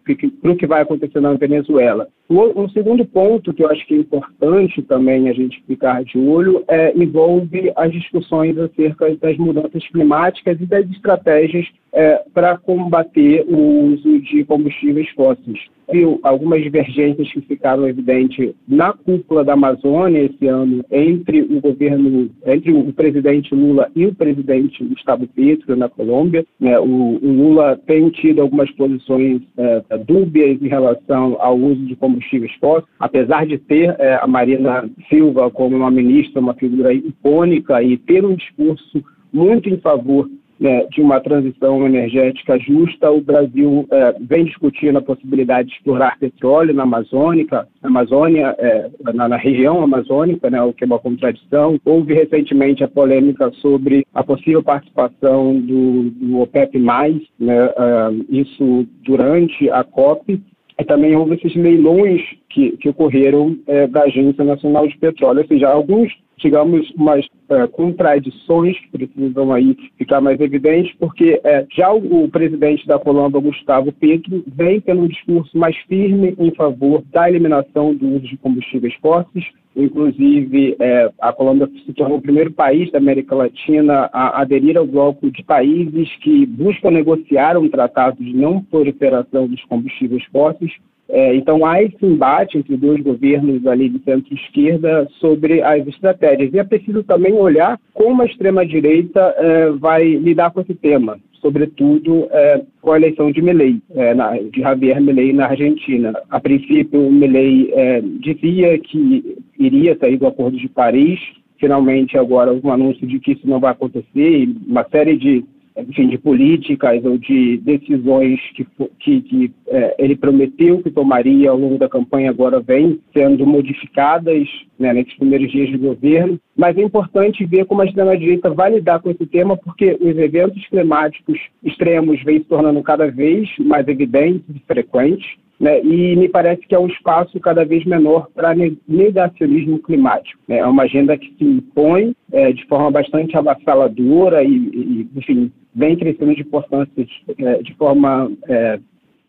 o que vai acontecer na Venezuela. Um segundo ponto que eu acho que é importante também a gente ficar de olho é, envolve as discussões acerca das mudanças climáticas e das estratégias é, para combater o uso de combustíveis fósseis. Viu algumas divergências que ficaram evidentes na cúpula da Amazônia esse ano entre o governo, entre o presidente Lula e o presidente Gustavo Petro na Colômbia. Né? O, o, Lula tem tido algumas posições é, dúbias em relação ao uso de combustíveis fósseis, apesar de ter é, a Marina Silva como uma ministra, uma figura icônica e ter um discurso muito em favor né, de uma transição energética justa, o Brasil é, vem discutindo a possibilidade de explorar petróleo na Amazônica, Amazônia, é, na, na, região amazônica, né, o que é uma contradição. Houve recentemente a polêmica sobre a possível participação do, do OPEP+, né, uh, isso durante a COP, e também houve esses leilões que, que ocorreram é, da Agência Nacional de Petróleo, ou seja, alguns, digamos, umas é, contradições que precisam aí ficar mais evidentes, porque é, já o, o, presidente da Colômbia, Gustavo Petro, vem tendo um discurso mais firme em favor da eliminação do uso de combustíveis fósseis, Inclusive, é, a Colômbia se tornou o primeiro país da América Latina a aderir ao bloco de países que buscam negociar um tratado de não proliferação dos combustíveis fósseis. É, então há esse embate entre dois governos ali de centro-esquerda sobre as estratégias. E é preciso também olhar como a extrema-direita é, vai lidar com esse tema, sobretudo é, com a eleição de Milei, é, de Javier Milei na Argentina. A princípio, Milei é, dizia que iria sair do Acordo de Paris, finalmente agora um anúncio de que isso não vai acontecer, uma série de enfim, de políticas ou de decisões que, que, que é, ele prometeu que tomaria ao longo da campanha agora vem sendo modificadas né, nesses primeiros dias de governo. Mas é importante ver como a extrema-direita vai lidar com esse tema, porque os eventos climáticos extremos vêm se tornando cada vez mais evidentes e frequentes. Né, e me parece que é um espaço cada vez menor para negacionismo climático. Né, é uma agenda que se impõe é, de forma bastante avassaladora e, e, enfim, vem crescendo de importância de, de forma é,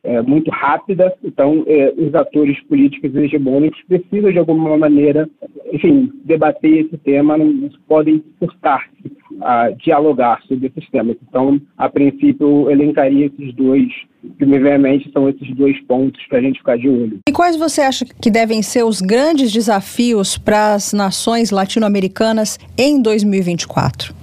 é, muito rápida. Então, é, os atores políticos hegemônicos precisam, de alguma maneira, enfim, debater esse tema, não podem furtar-se a dialogar sobre esses temas. Então, a princípio, eu elencaria esses dois, que me vem à mente são esses dois pontos para a gente ficar de olho. E quais você acha que devem ser os grandes desafios para as nações latino-americanas em 2024?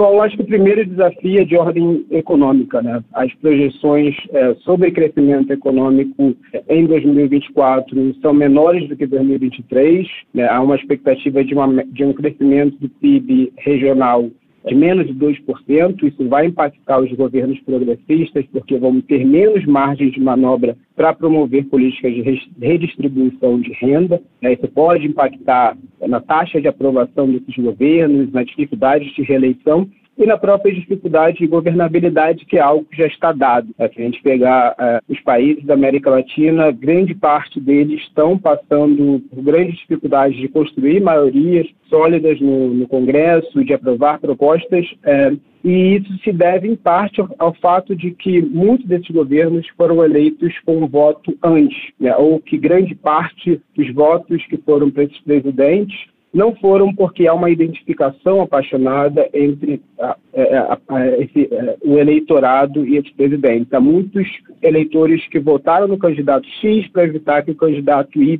Bom, acho que o primeiro desafio é de ordem econômica. Né? As projeções é, sobre crescimento econômico em 2024 são menores do que 2023. Né? Há uma expectativa de, uma, de um crescimento do PIB regional de menos de 2%. Isso vai impactar os governos progressistas, porque vão ter menos margem de manobra para promover políticas de redistribuição de renda. Né? Isso pode impactar na taxa de aprovação desses governos, nas dificuldades de reeleição e na própria dificuldade de governabilidade, que é algo que já está dado. Se a gente pegar uh, os países da América Latina, grande parte deles estão passando por grandes dificuldades de construir maiorias sólidas no, no Congresso, de aprovar propostas. Uh, e isso se deve, em parte, ao, ao, fato de que muitos desses governos foram eleitos com um voto antes, né? ou que grande parte dos votos que foram para esses presidentes não foram porque há uma identificação apaixonada entre a, é, a, a, esse, é, o eleitorado e esse presidente. Há muitos eleitores que votaram no candidato X para evitar que o candidato Y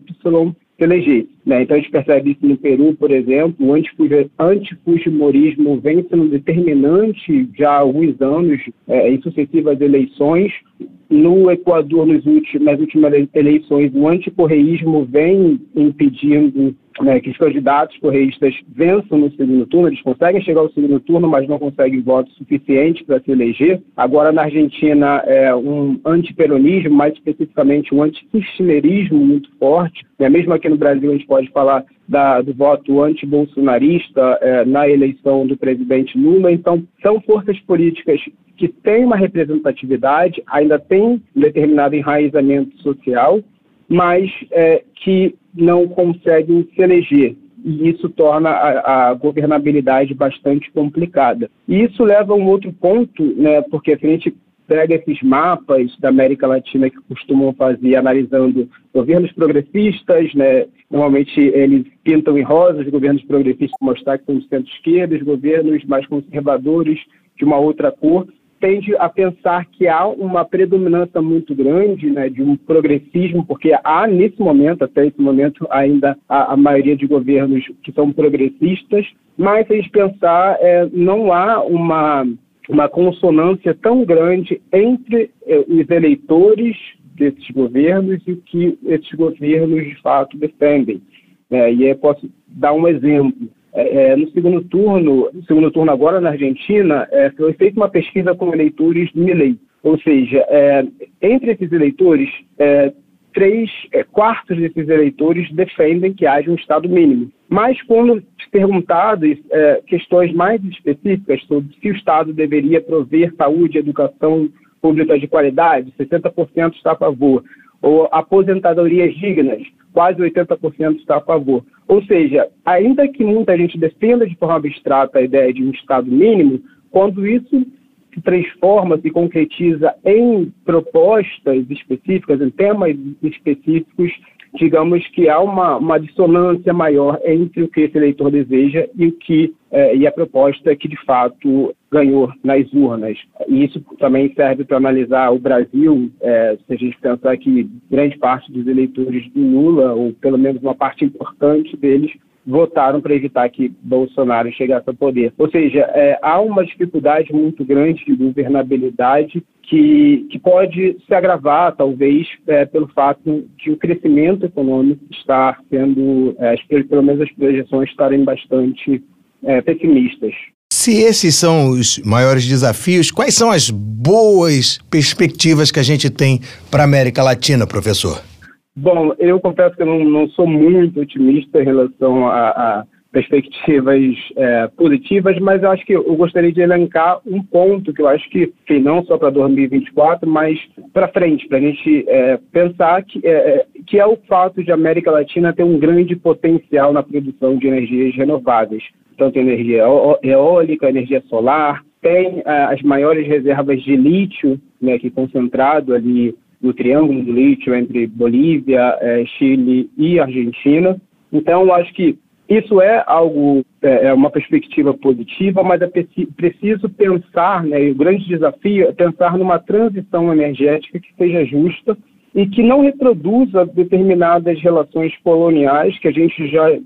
se elegesse. Né? Então a gente percebe isso no Peru, por exemplo, o antifujimorismo vem sendo determinante já há alguns anos é, em sucessivas eleições. No Equador, nas últimas eleições, o anticorreísmo vem impedindo né, que os candidatos correístas vençam no segundo turno, eles conseguem chegar ao segundo turno, mas não conseguem votos suficientes para se eleger. Agora, na Argentina, é um antiperonismo, mais especificamente um antikirchnerismo muito forte. Né? Mesmo aqui no Brasil, a gente pode falar da, do voto antibolsonarista é, na eleição do presidente Lula. Então, são forças políticas que têm uma representatividade, ainda têm um determinado enraizamento social, mas é, que não conseguem se eleger. E isso torna a, a, governabilidade bastante complicada. E isso leva a um outro ponto, né, porque a gente pega esses mapas da América Latina que costumam fazer analisando governos progressistas, né, normalmente eles pintam em rosa os governos progressistas mostrar que são de centro-esquerda, os governos mais conservadores de uma outra cor, tende a pensar que há uma predominância muito grande né, de um progressismo, porque há nesse momento, até esse momento, ainda a, a maioria de governos que são progressistas, mas se a gente pensar, é, não há uma, uma consonância tão grande entre é, os eleitores desses governos e o que esses governos de fato defendem. É, e aí posso dar um exemplo. É, é, no segundo turno, no segundo turno agora na Argentina, é, foi feita uma pesquisa com eleitores do Milei. Ou seja, é, entre esses eleitores, é, três é, quartos desses eleitores defendem que haja um Estado mínimo. Mas quando perguntadas questões mais específicas sobre se o Estado deveria prover saúde educação pública de qualidade, 60% está a favor. Ou aposentadorias dignas, quase 80% está a favor. Ou seja, ainda que muita gente defenda de forma abstrata a ideia de um Estado mínimo, quando isso se transforma, se concretiza em propostas específicas, em temas específicos, digamos que há uma, uma dissonância maior entre o que esse eleitor deseja e o que é, e a proposta que de fato ganhou nas urnas. E isso também serve para analisar o Brasil, é, se a gente pensar que grande parte dos eleitores do Lula, ou pelo menos uma parte importante deles, votaram para evitar que Bolsonaro chegasse ao poder. Ou seja, é, há uma dificuldade muito grande de governabilidade que, que pode se agravar, talvez, é, pelo fato de o crescimento econômico estar sendo, é, pelo menos as projeções estarem bastante é, pessimistas. Se esses são os maiores desafios, quais são as boas perspectivas que a gente tem para a América Latina, professor? Bom, eu confesso que eu não, não sou muito otimista em relação a, a perspectivas é, positivas, mas eu acho que eu gostaria de elencar um ponto que eu acho que, que não só para 2024, mas para frente, para a gente é, pensar que é, é, que é o fato de a América Latina ter um grande potencial na produção de energias renováveis, tanto energia eólica, energia solar, tem é, as maiores reservas de lítio, né, que concentrado ali no Triângulo do Lítio entre Bolívia, Chile e Argentina. Então, eu acho que isso é algo, é, é uma perspectiva positiva, mas é preciso pensar, né, e o grande desafio é pensar numa transição energética que seja justa e que não reproduza determinadas relações coloniais que a gente já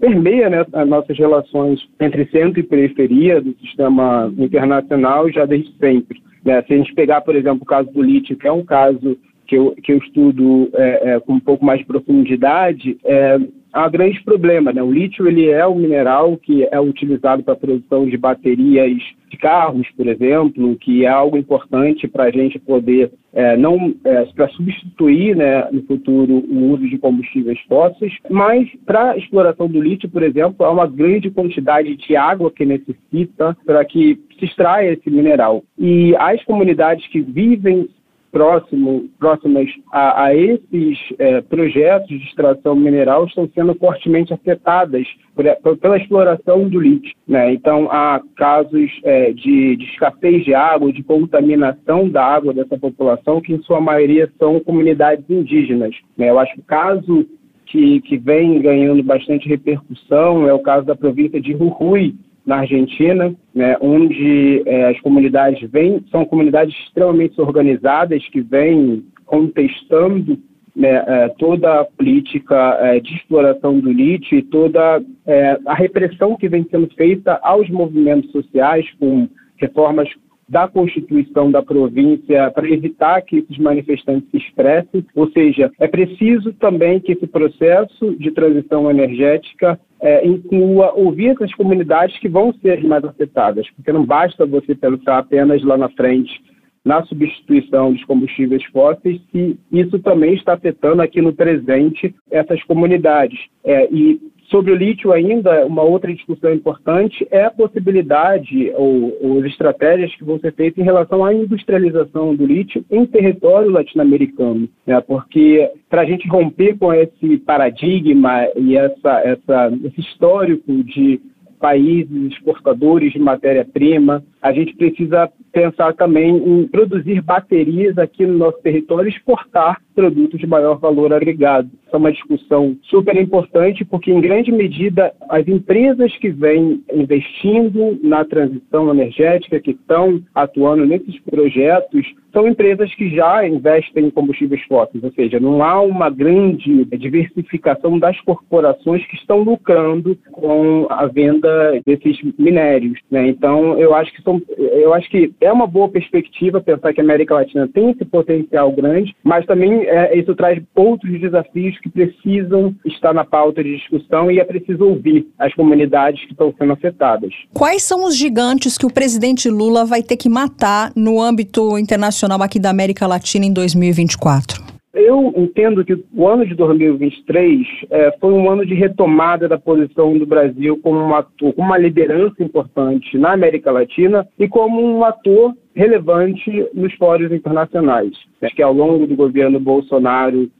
permeia né, as nossas relações entre centro e periferia do sistema internacional já desde sempre. Né? Se a gente pegar, por exemplo, o caso do lítio, que é um caso que eu, que eu estudo é, é, com um pouco mais de profundidade, é, há grande problema. Né? O lítio ele é um mineral que é utilizado para a produção de baterias de carros, por exemplo, que é algo importante para a gente poder é, não é, para substituir né, no futuro o uso de combustíveis fósseis, mas para a exploração do lítio, por exemplo, há uma grande quantidade de água que necessita para que se extraia esse mineral. E as comunidades que vivem próximo, próximas a, a esses é, projetos de extração mineral estão sendo fortemente afetadas por, por, pela exploração do lítio. Né? Então, há casos é, de, de, escassez de água, de contaminação da água dessa população, que em sua maioria são comunidades indígenas. Né? Eu acho que o caso que, que vem ganhando bastante repercussão é o caso da província de Jujuy, na Argentina, né, onde é, as comunidades vêm, são comunidades extremamente organizadas que vêm contestando né, é, toda a política é, de exploração do lítio e toda é, a repressão que vem sendo feita aos movimentos sociais com reformas da Constituição da província para evitar que esses manifestantes se expressem, ou seja, é preciso também que esse processo de transição energética é, inclua ouvir essas comunidades que vão ser mais afetadas, porque não basta você pensar apenas lá na frente na substituição dos combustíveis fósseis, se isso também está afetando aqui no presente essas comunidades. É, e Sobre o lítio ainda, uma outra discussão importante é a possibilidade ou, ou as estratégias que vão ser feitas em relação à industrialização do lítio em território latino-americano, né? porque para a gente romper com esse paradigma e essa, essa, esse histórico de países exportadores de matéria-prima. A gente precisa pensar também em produzir baterias aqui no nosso território e exportar produtos de maior valor agregado. Essa é uma discussão super importante porque, em grande medida, as empresas que vêm investindo na transição energética, que estão atuando nesses projetos, são empresas que já investem em combustíveis fósseis, ou seja, não há uma grande diversificação das corporações que estão lucrando com a venda desses minérios. Né? Então, eu acho que são, eu acho que é uma boa perspectiva pensar que a América Latina tem esse potencial grande, mas também é, isso traz outros desafios que precisam estar na pauta de discussão e é preciso ouvir as comunidades que estão sendo afetadas. Quais são os gigantes que o presidente Lula vai ter que matar no âmbito internacional aqui da América Latina em 2024? Eu entendo que o ano de 2023 é, foi um ano de retomada da posição do Brasil como um ator, uma liderança importante na América Latina e como um ator relevante nos fóruns internacionais. Acho que ao longo do governo Bolsonaro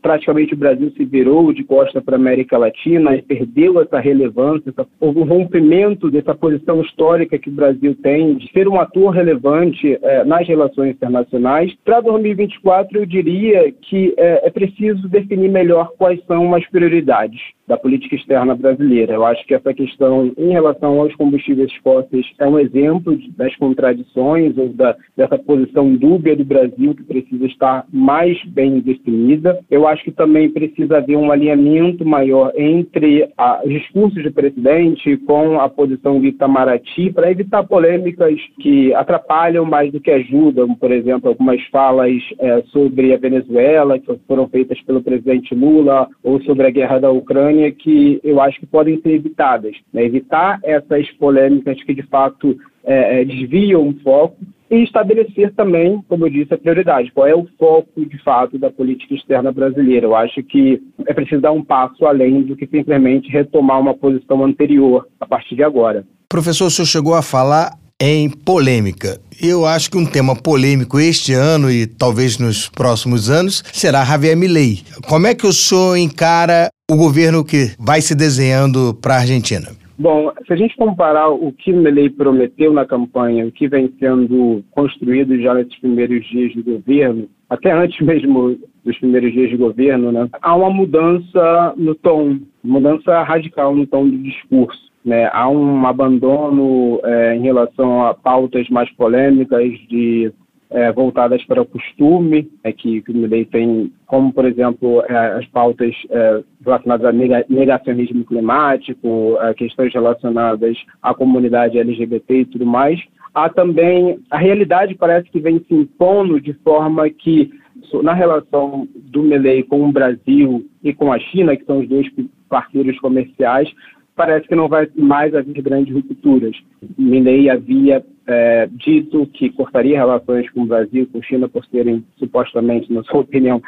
praticamente o Brasil se virou de costa para a América Latina e perdeu essa relevância, houve um rompimento dessa posição histórica que o Brasil tem de ser um ator relevante é, nas relações internacionais. Para 2024, eu diria que é, é preciso definir melhor quais são as prioridades da política externa brasileira. Eu acho que essa questão em relação aos combustíveis fósseis é um exemplo das contradições ou da, dessa posição dúbia do Brasil que precisa estar mais bem definida. Eu acho que também precisa haver um alinhamento maior entre a, os discursos do presidente com a posição de Itamaraty para evitar polêmicas que atrapalham mais do que ajudam. Por exemplo, algumas falas é, sobre a Venezuela que foram feitas pelo presidente Lula ou sobre a guerra da Ucrânia que eu acho que podem ser evitadas. Né? Evitar essas polêmicas que, de fato, é, é, desviam o foco e estabelecer também, como eu disse, a prioridade. Qual é o foco, de fato, da política externa brasileira? Eu acho que é preciso dar um passo além do que simplesmente retomar uma posição anterior a partir de agora. Professor, o senhor chegou a falar em polêmica. Eu acho que um tema polêmico este ano e talvez nos próximos anos será Javier Milei. Como é que o senhor encara o governo que vai se desenhando para a Argentina? Bom, se a gente comparar o que Milei prometeu na campanha, o que vem sendo construído já nesses primeiros dias de governo, até antes mesmo dos primeiros dias de governo, né, há uma mudança no tom, mudança radical no tom do discurso. Né? Há um abandono é, em relação a pautas mais polêmicas de é, voltadas para o costume, é, que, o Milley tem, como, por exemplo, é, as pautas é, relacionadas a negacionismo climático, é, questões relacionadas à comunidade LGBT e tudo mais. Há também, a realidade parece que vem se impondo de forma que, na relação do Milley com o Brasil e com a China, que são os dois parceiros comerciais, parece que não vai mais haver grandes rupturas. Milley havia é, dito que cortaria relações com o Brasil, com China, por serem supostamente, na sua opinião,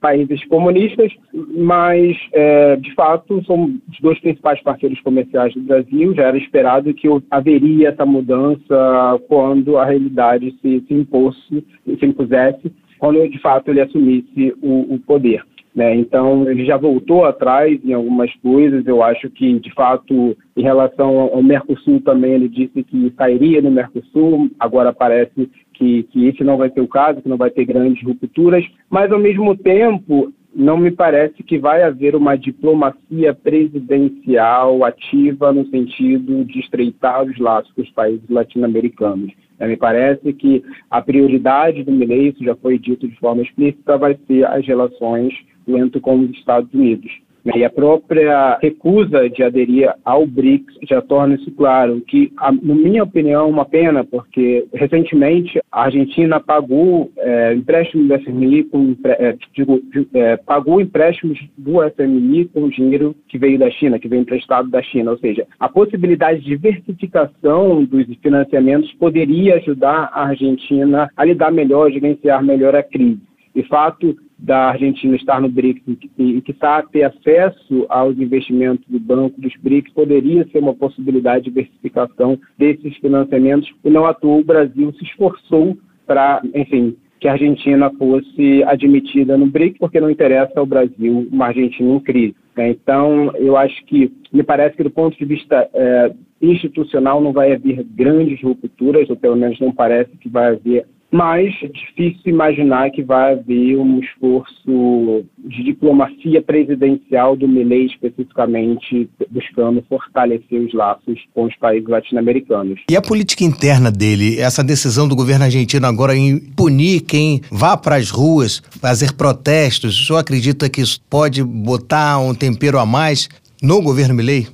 países comunistas, mas, é, de fato, são os dois principais parceiros comerciais do Brasil. Já era esperado que haveria essa mudança quando a realidade se, se, impôsse, se impusesse, quando, de fato, ele assumisse o, o poder. Né? Então, ele já voltou atrás em algumas coisas. Eu acho que, de fato, em relação ao Mercosul também, ele disse que sairia no Mercosul. Agora parece que, que esse não vai ser o caso, que não vai ter grandes rupturas. Mas, ao mesmo tempo, não me parece que vai haver uma diplomacia presidencial ativa no sentido de estreitar os laços com os países latino-americanos. Me parece que a prioridade do Milei, isso já foi dito de forma explícita, vai ser as relações junto com os Estados Unidos. E a própria recusa de aderir ao BRICS já torna isso claro, que, na minha opinião, é uma pena, porque recentemente a Argentina pagou é, empréstimos do FMI, com, é, digo, é, pagou empréstimos do FMI com dinheiro que veio da China, que veio emprestado da China. Ou seja, a possibilidade de diversificação dos financiamentos poderia ajudar a Argentina a lidar melhor, gerenciar melhor a crise. De fato, da Argentina estar no BRICS e que está a ter acesso aos investimentos do Banco dos BRICS poderia ser uma possibilidade de diversificação desses financiamentos e não à toa o Brasil se esforçou para, enfim, que a Argentina fosse admitida no BRICS, porque não interessa ao Brasil uma Argentina em crise. Né? Então, eu acho que, me parece que do ponto de vista é, institucional não vai haver grandes rupturas, ou pelo menos não parece que vai haver mas é difícil imaginar que vai haver um esforço de diplomacia presidencial do Milei especificamente buscando fortalecer os laços com os países latino-americanos. E a política interna dele, essa decisão do governo argentino agora em punir quem vá para as ruas fazer protestos, o senhor acredita que isso pode botar um tempero a mais no governo Milei?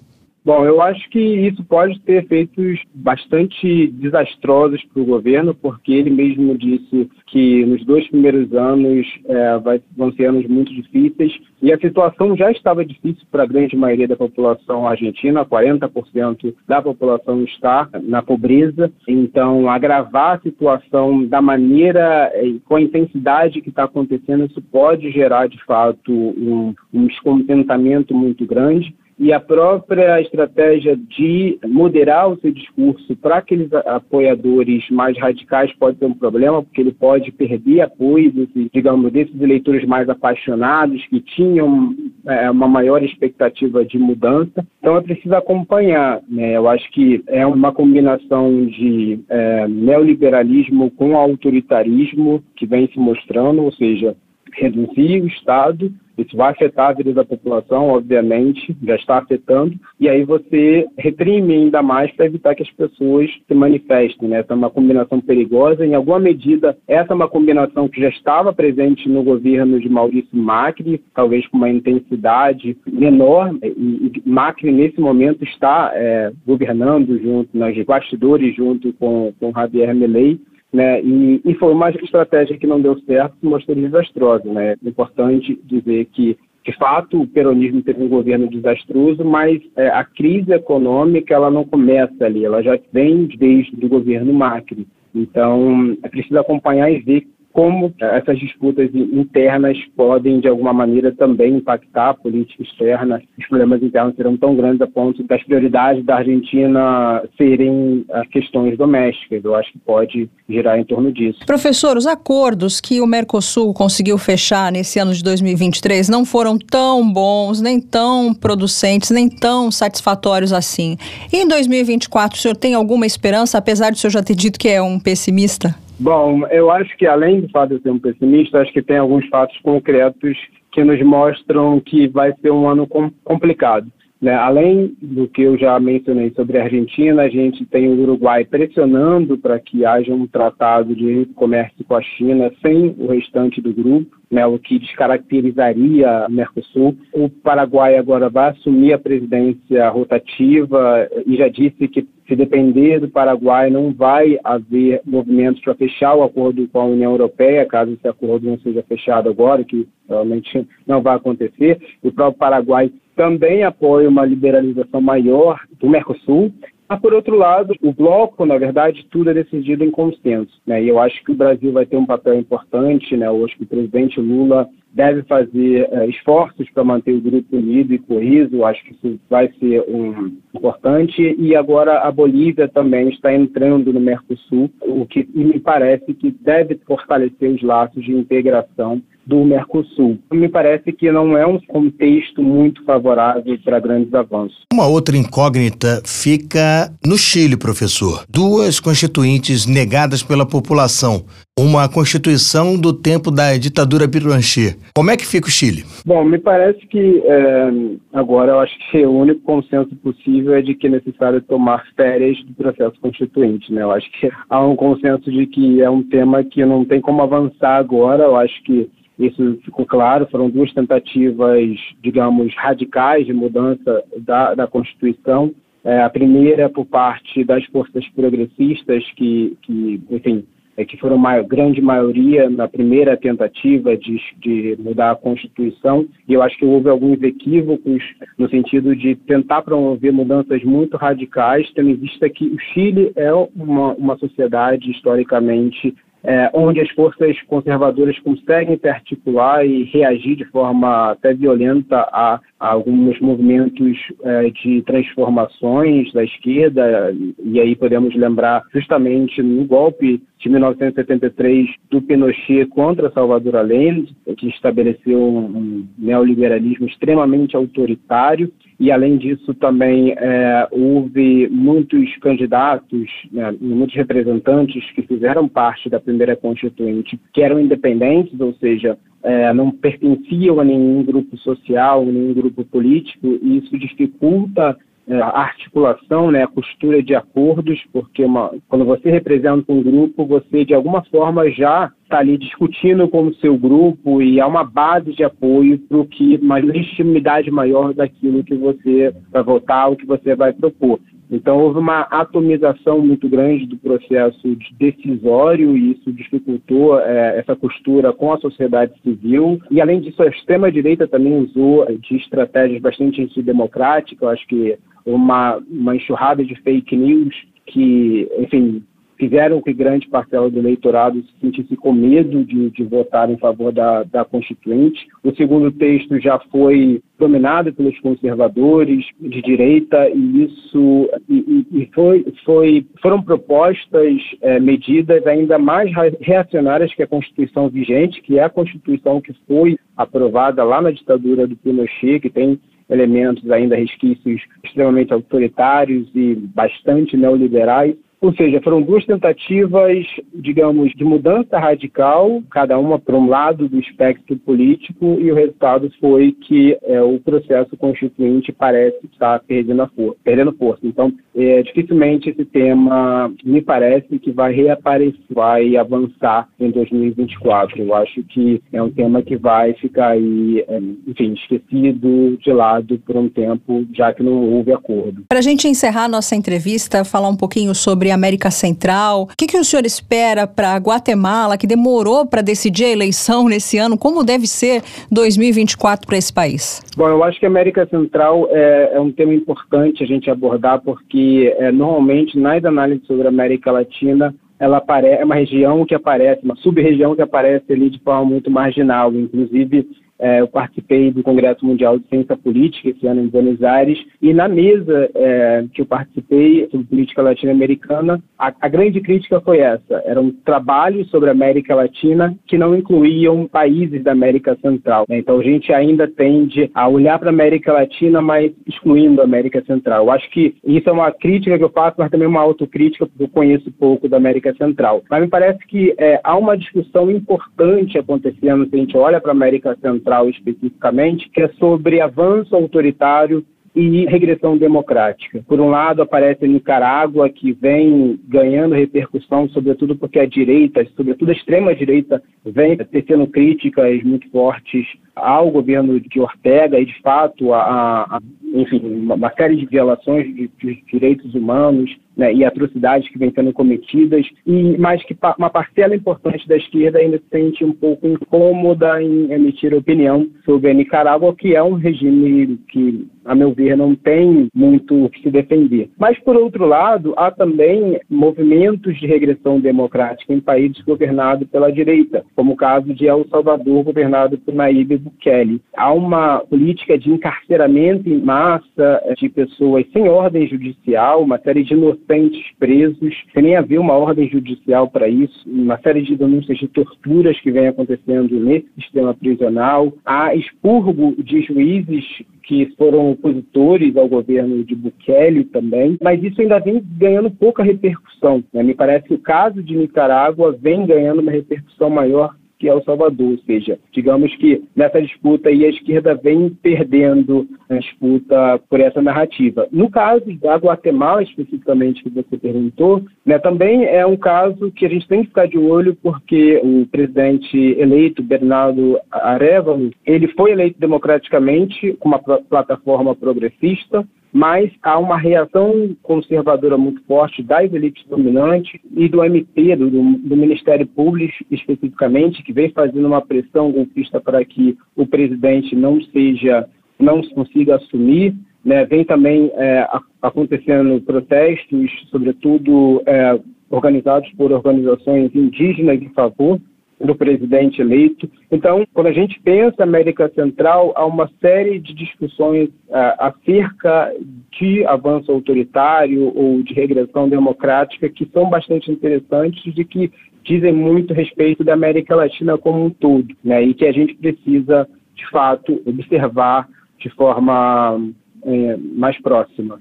Bom, eu acho que isso pode ter efeitos bastante desastrosos para o governo, porque ele mesmo disse que nos dois primeiros anos é, vai, vão ser anos muito difíceis e a situação já estava difícil para a grande maioria da população argentina, 40% da população está na pobreza, então agravar a situação da maneira e com a intensidade que está acontecendo, isso pode gerar de fato um, um descontentamento muito grande. E a própria estratégia de moderar o seu discurso para aqueles apoiadores mais radicais pode ser um problema, porque ele pode perder apoio, desses, digamos, desses eleitores mais apaixonados que tinham é, uma maior expectativa de mudança. Então é preciso acompanhar. Né? Eu acho que é uma combinação de é, neoliberalismo com autoritarismo que vem se mostrando, ou seja, reduzir o Estado isso vai afetar a vida da população, obviamente, já está afetando, e aí você reprime ainda mais para evitar que as pessoas se manifestem. Né? Essa é uma combinação perigosa. Em alguma medida, essa é uma combinação que já estava presente no governo de Maurício Macri, talvez com uma intensidade menor, e Macri, nesse momento, está é, governando junto, nos bastidores, junto com, com Javier Milei, né? E, e, foi uma estratégia que não deu certo, se mostrou desastrosa. Né? É importante dizer que, de fato, o peronismo teve um governo desastroso, mas é, a crise econômica ela não começa ali, ela já vem desde o governo Macri. Então, é preciso acompanhar e ver como essas disputas internas podem, de alguma maneira, também impactar a política externa. Os problemas internos serão tão grandes a ponto das prioridades da Argentina serem as questões domésticas. Eu acho que pode girar em torno disso. Professor, os acordos que o Mercosul conseguiu fechar nesse ano de 2023 não foram tão bons, nem tão producentes, nem tão satisfatórios assim. E em 2024, o senhor tem alguma esperança, apesar de o senhor já ter dito que é um pessimista? Bom, eu acho que além do fato de eu ser um pessimista, acho que tem alguns fatos concretos que nos mostram que vai ser um ano complicado. Né? Além do que eu já mencionei sobre a Argentina, a gente tem o Uruguai pressionando para que haja um tratado de comércio com a China sem o restante do grupo, né? o que descaracterizaria o Mercosul. O Paraguai agora vai assumir a presidência rotativa e já disse que se depender do Paraguai, não vai haver movimentos para fechar o acordo com a União Europeia, caso esse acordo não seja fechado agora, que realmente não vai acontecer. O próprio Paraguai também apoia uma liberalização maior do Mercosul. Mas, por outro lado, o bloco, na verdade, tudo é decidido em consenso. Né? E eu acho que o Brasil vai ter um papel importante. Né? Eu acho que o presidente Lula deve fazer uh, esforços para manter o grupo unido e coeso. Acho que isso vai ser um, importante. E agora a Bolívia também está entrando no Mercosul, o que me parece que deve fortalecer os laços de integração do Mercosul. Me parece que não é um contexto muito favorável para grandes avanços. Uma outra incógnita fica no Chile, professor. Duas constituintes negadas pela população. Uma constituição do tempo da ditadura Pinochet. Como é que fica o Chile? Bom, me parece que é, agora eu acho que o único consenso possível é de que é necessário tomar férias do processo constituinte. Né? Eu acho que há um consenso de que é um tema que não tem como avançar agora. Eu acho que isso ficou claro, foram duas tentativas, digamos, radicais de mudança da, da Constituição. É, a primeira por parte das forças progressistas, que, que enfim, é, que foram a grande maioria na primeira tentativa de, de mudar a Constituição, e eu acho que houve alguns equívocos no sentido de tentar promover mudanças muito radicais, tendo em vista que o Chile é uma, uma sociedade historicamente é, onde as forças conservadoras conseguem se articular e reagir de forma até violenta a, a alguns movimentos é, de transformações da esquerda, e aí podemos lembrar justamente no golpe de 1973 do Pinochet contra Salvador Allende, que estabeleceu um neoliberalismo extremamente autoritário, e além disso também é, houve muitos candidatos, né, muitos representantes que fizeram parte da primeira constituinte que eram independentes, ou seja, é, não pertenciam a nenhum grupo social, nenhum grupo político, e isso dificulta a articulação, né, a costura de acordos, porque uma, quando você representa um grupo, você de alguma forma já está ali discutindo com o seu grupo e há uma base de apoio para o que uma legitimidade maior daquilo que você vai votar, o que você vai propor. Então, houve uma atomização muito grande do processo decisório e isso dificultou é, essa costura com a sociedade civil. E, além disso, a extrema-direita também usou de estratégias bastante antidemocráticas. Eu acho que uma, uma enxurrada de fake news que, enfim, fizeram que grande parcela do eleitorado se sentisse com medo de, de votar em favor da, da Constituinte. O segundo texto já foi dominado pelos conservadores de direita e isso e, e foi, foi, foram propostas é, medidas ainda mais reacionárias que a Constituição vigente, que é a Constituição que foi aprovada lá na ditadura do Pinochet, que tem elementos ainda resquícios extremamente autoritários e bastante neoliberais. Ou seja, foram duas tentativas, digamos, de mudança radical, cada uma para um lado do espectro político, e o resultado foi que é, o processo constituinte parece estar perdendo, for perdendo força. Então, é, dificilmente esse tema me parece que vai reaparecer, vai avançar em 2024. Eu acho que é um tema que vai ficar aí, é, enfim, esquecido de lado por um tempo, já que não houve acordo. Para a gente encerrar nossa entrevista, falar um pouquinho sobre América Central. O que, que o senhor espera para Guatemala, que demorou para decidir a eleição nesse ano? Como deve ser 2024 para esse país? Bom, eu acho que a América Central é, é um tema importante a gente abordar, porque é, normalmente nas análises sobre a América Latina ela aparece, é uma região que aparece, uma sub-região que aparece ali de forma muito marginal. Inclusive, é, eu participei do Congresso Mundial de Ciência Política esse ano em Buenos Aires e na mesa é, que eu participei sobre política latino-americana, a, a, grande crítica foi essa: eram trabalhos sobre a América Latina que não incluíam países da América Central. Né? Então a gente ainda tende a olhar para a América Latina, mas excluindo a América Central. Eu acho que isso é uma crítica que eu faço, mas também uma autocrítica, porque eu conheço pouco da América Central. Mas me parece que é, há uma discussão importante acontecendo se a gente olha para a América Central Central especificamente, que é sobre avanço autoritário e regressão democrática. Por um lado, aparece a Nicarágua, que vem ganhando repercussão, sobretudo porque a direita, sobretudo a extrema-direita, vem tecendo críticas muito fortes ao governo de Ortega e, de fato, a, a enfim, uma, série de violações de, de direitos humanos né, e atrocidades que vêm sendo cometidas, e mas que uma parcela importante da esquerda ainda se sente um pouco incômoda em emitir opinião sobre a Nicarágua, que é um regime que, a meu ver, não tem muito o que se defender. Mas, por outro lado, há também movimentos de regressão democrática em países governados pela direita, como o caso de El Salvador, governado por Nayib Bukele. Há uma política de encarceramento em massa de pessoas sem ordem judicial, uma série de inocentes presos, sem nem haver uma ordem judicial para isso, uma série de denúncias de torturas que vem acontecendo nesse sistema prisional. Há expurgo de juízes que foram opositores ao governo de Bukele também, mas isso ainda vem ganhando pouca repercussão. Né? Me parece que o caso de Nicarágua vem ganhando uma repercussão maior que é o Salvador. Ou seja, digamos que nessa disputa aí a esquerda vem perdendo a disputa por essa narrativa. No caso da Guatemala, especificamente, que você perguntou, né, também é um caso que a gente tem que ficar de olho porque o presidente eleito, Bernardo Arevalo, ele foi eleito democraticamente com uma plataforma progressista, mas há uma reação conservadora muito forte das elites dominantes e do MP, do, do, Ministério Público especificamente, que vem fazendo uma pressão golpista para que o presidente não seja, não consiga assumir. Né? Vem também é, acontecendo protestos, sobretudo é, organizados por organizações indígenas em favor do presidente eleito. Então, quando a gente pensa América Central, há uma série de discussões uh, acerca de avanço autoritário ou de regressão democrática que são bastante interessantes e que dizem muito respeito da América Latina como um todo, né? E que a gente precisa, de fato, observar de forma é, mais próxima.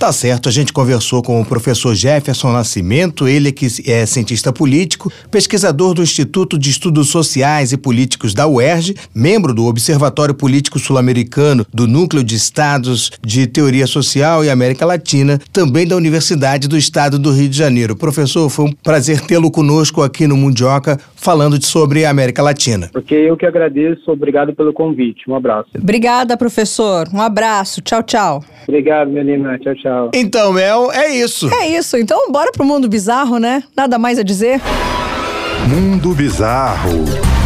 Tá certo, a gente conversou com o professor Jefferson Nascimento, ele que é cientista político, pesquisador do Instituto de Estudos Sociais e Políticos da UERJ, membro do Observatório Político Sul-Americano do Núcleo de Estados de Teoria Social e América Latina, também da Universidade do Estado do Rio de Janeiro. Professor, foi um prazer tê-lo conosco aqui no Mundioca, falando sobre a América Latina. Ok, eu que agradeço, obrigado pelo convite, um abraço. Obrigada, professor, um abraço, tchau, tchau. Obrigado, menina, tchau, tchau tchau. Então, Mel, é isso. É isso. Então, bora pro mundo bizarro, né? Nada mais a dizer. Mundo bizarro.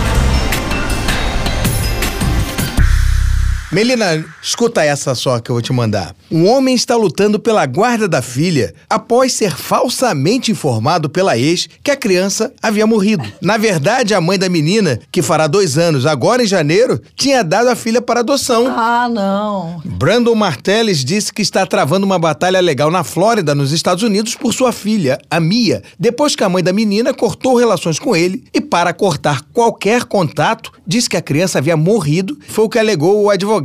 Melina, escuta essa só que eu vou te mandar. Um homem está lutando pela guarda da filha após ser falsamente informado pela ex que a criança havia morrido. Na verdade, a mãe da menina, que fará dois anos agora em janeiro, tinha dado a filha para adoção. Ah, não. Brandon Martelles disse que está travando uma batalha legal na Flórida, nos Estados Unidos, por sua filha, a Mia, depois que a mãe da menina cortou relações com ele e, para cortar qualquer contato, disse que a criança havia morrido. Foi o que alegou o advogado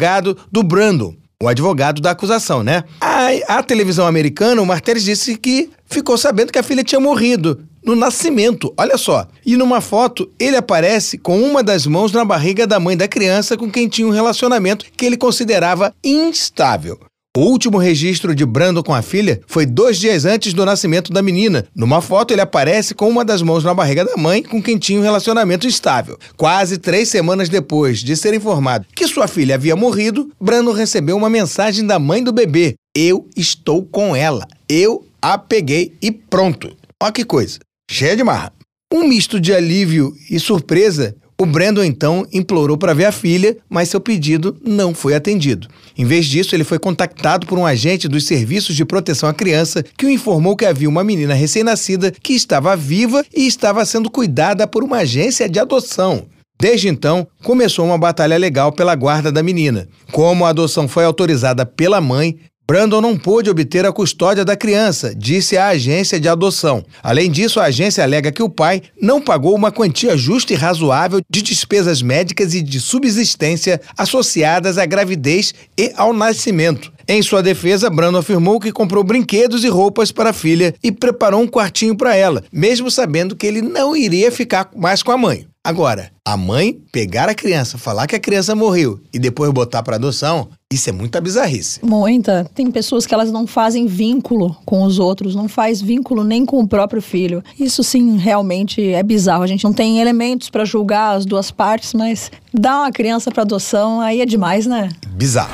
do Brandon. O advogado da acusação, né? A, a televisão americana, o Martelles disse que ficou sabendo que a filha tinha morrido no nascimento, olha só. E numa foto, ele aparece com uma das mãos na barriga da mãe da criança com quem tinha um relacionamento que ele considerava instável. O último registro de Brandon com a filha foi dois dias antes do nascimento da menina. Numa foto, ele aparece com uma das mãos na barriga da mãe com quem tinha um relacionamento estável. Quase três semanas depois de ser informado que sua filha havia morrido, Brandon recebeu uma mensagem da mãe do bebê: Eu estou com ela. Eu a peguei e pronto. Olha que coisa. Cheia de marra. Um misto de alívio e surpresa o Brandon então implorou para ver a filha, mas seu pedido não foi atendido. Em vez disso, ele foi contactado por um agente dos Serviços de Proteção à Criança que o informou que havia uma menina recém-nascida que estava viva e estava sendo cuidada por uma agência de adoção. Desde então, começou uma batalha legal pela guarda da menina. Como a adoção foi autorizada pela mãe, Brandon não pôde obter a custódia da criança, disse a agência de adoção. Além disso, a agência alega que o pai não pagou uma quantia justa e razoável de despesas médicas e de subsistência associadas à gravidez e ao nascimento. Em sua defesa, Brandon afirmou que comprou brinquedos e roupas para a filha e preparou um quartinho para ela, mesmo sabendo que ele não iria ficar mais com a mãe. Agora, a mãe pegar a criança, falar que a criança morreu e depois botar para adoção, isso é muita bizarrice. Muita. Tem pessoas que elas não fazem vínculo com os outros, não faz vínculo nem com o próprio filho. Isso sim, realmente é bizarro. A gente não tem elementos para julgar as duas partes, mas dar uma criança para adoção aí é demais, né? Bizarro.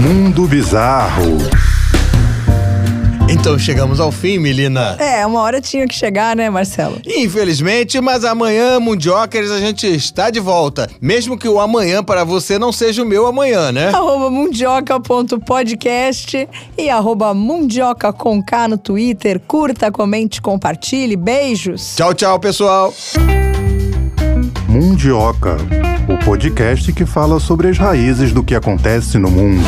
Mundo bizarro. Então chegamos ao fim, Melina. É, uma hora tinha que chegar, né, Marcelo? Infelizmente, mas amanhã, Mundiocas, a gente está de volta. Mesmo que o amanhã para você não seja o meu amanhã, né? Arroba mundioca.podcast e arroba mundioca com K no Twitter. Curta, comente, compartilhe. Beijos. Tchau, tchau, pessoal. Mundioca, o podcast que fala sobre as raízes do que acontece no mundo.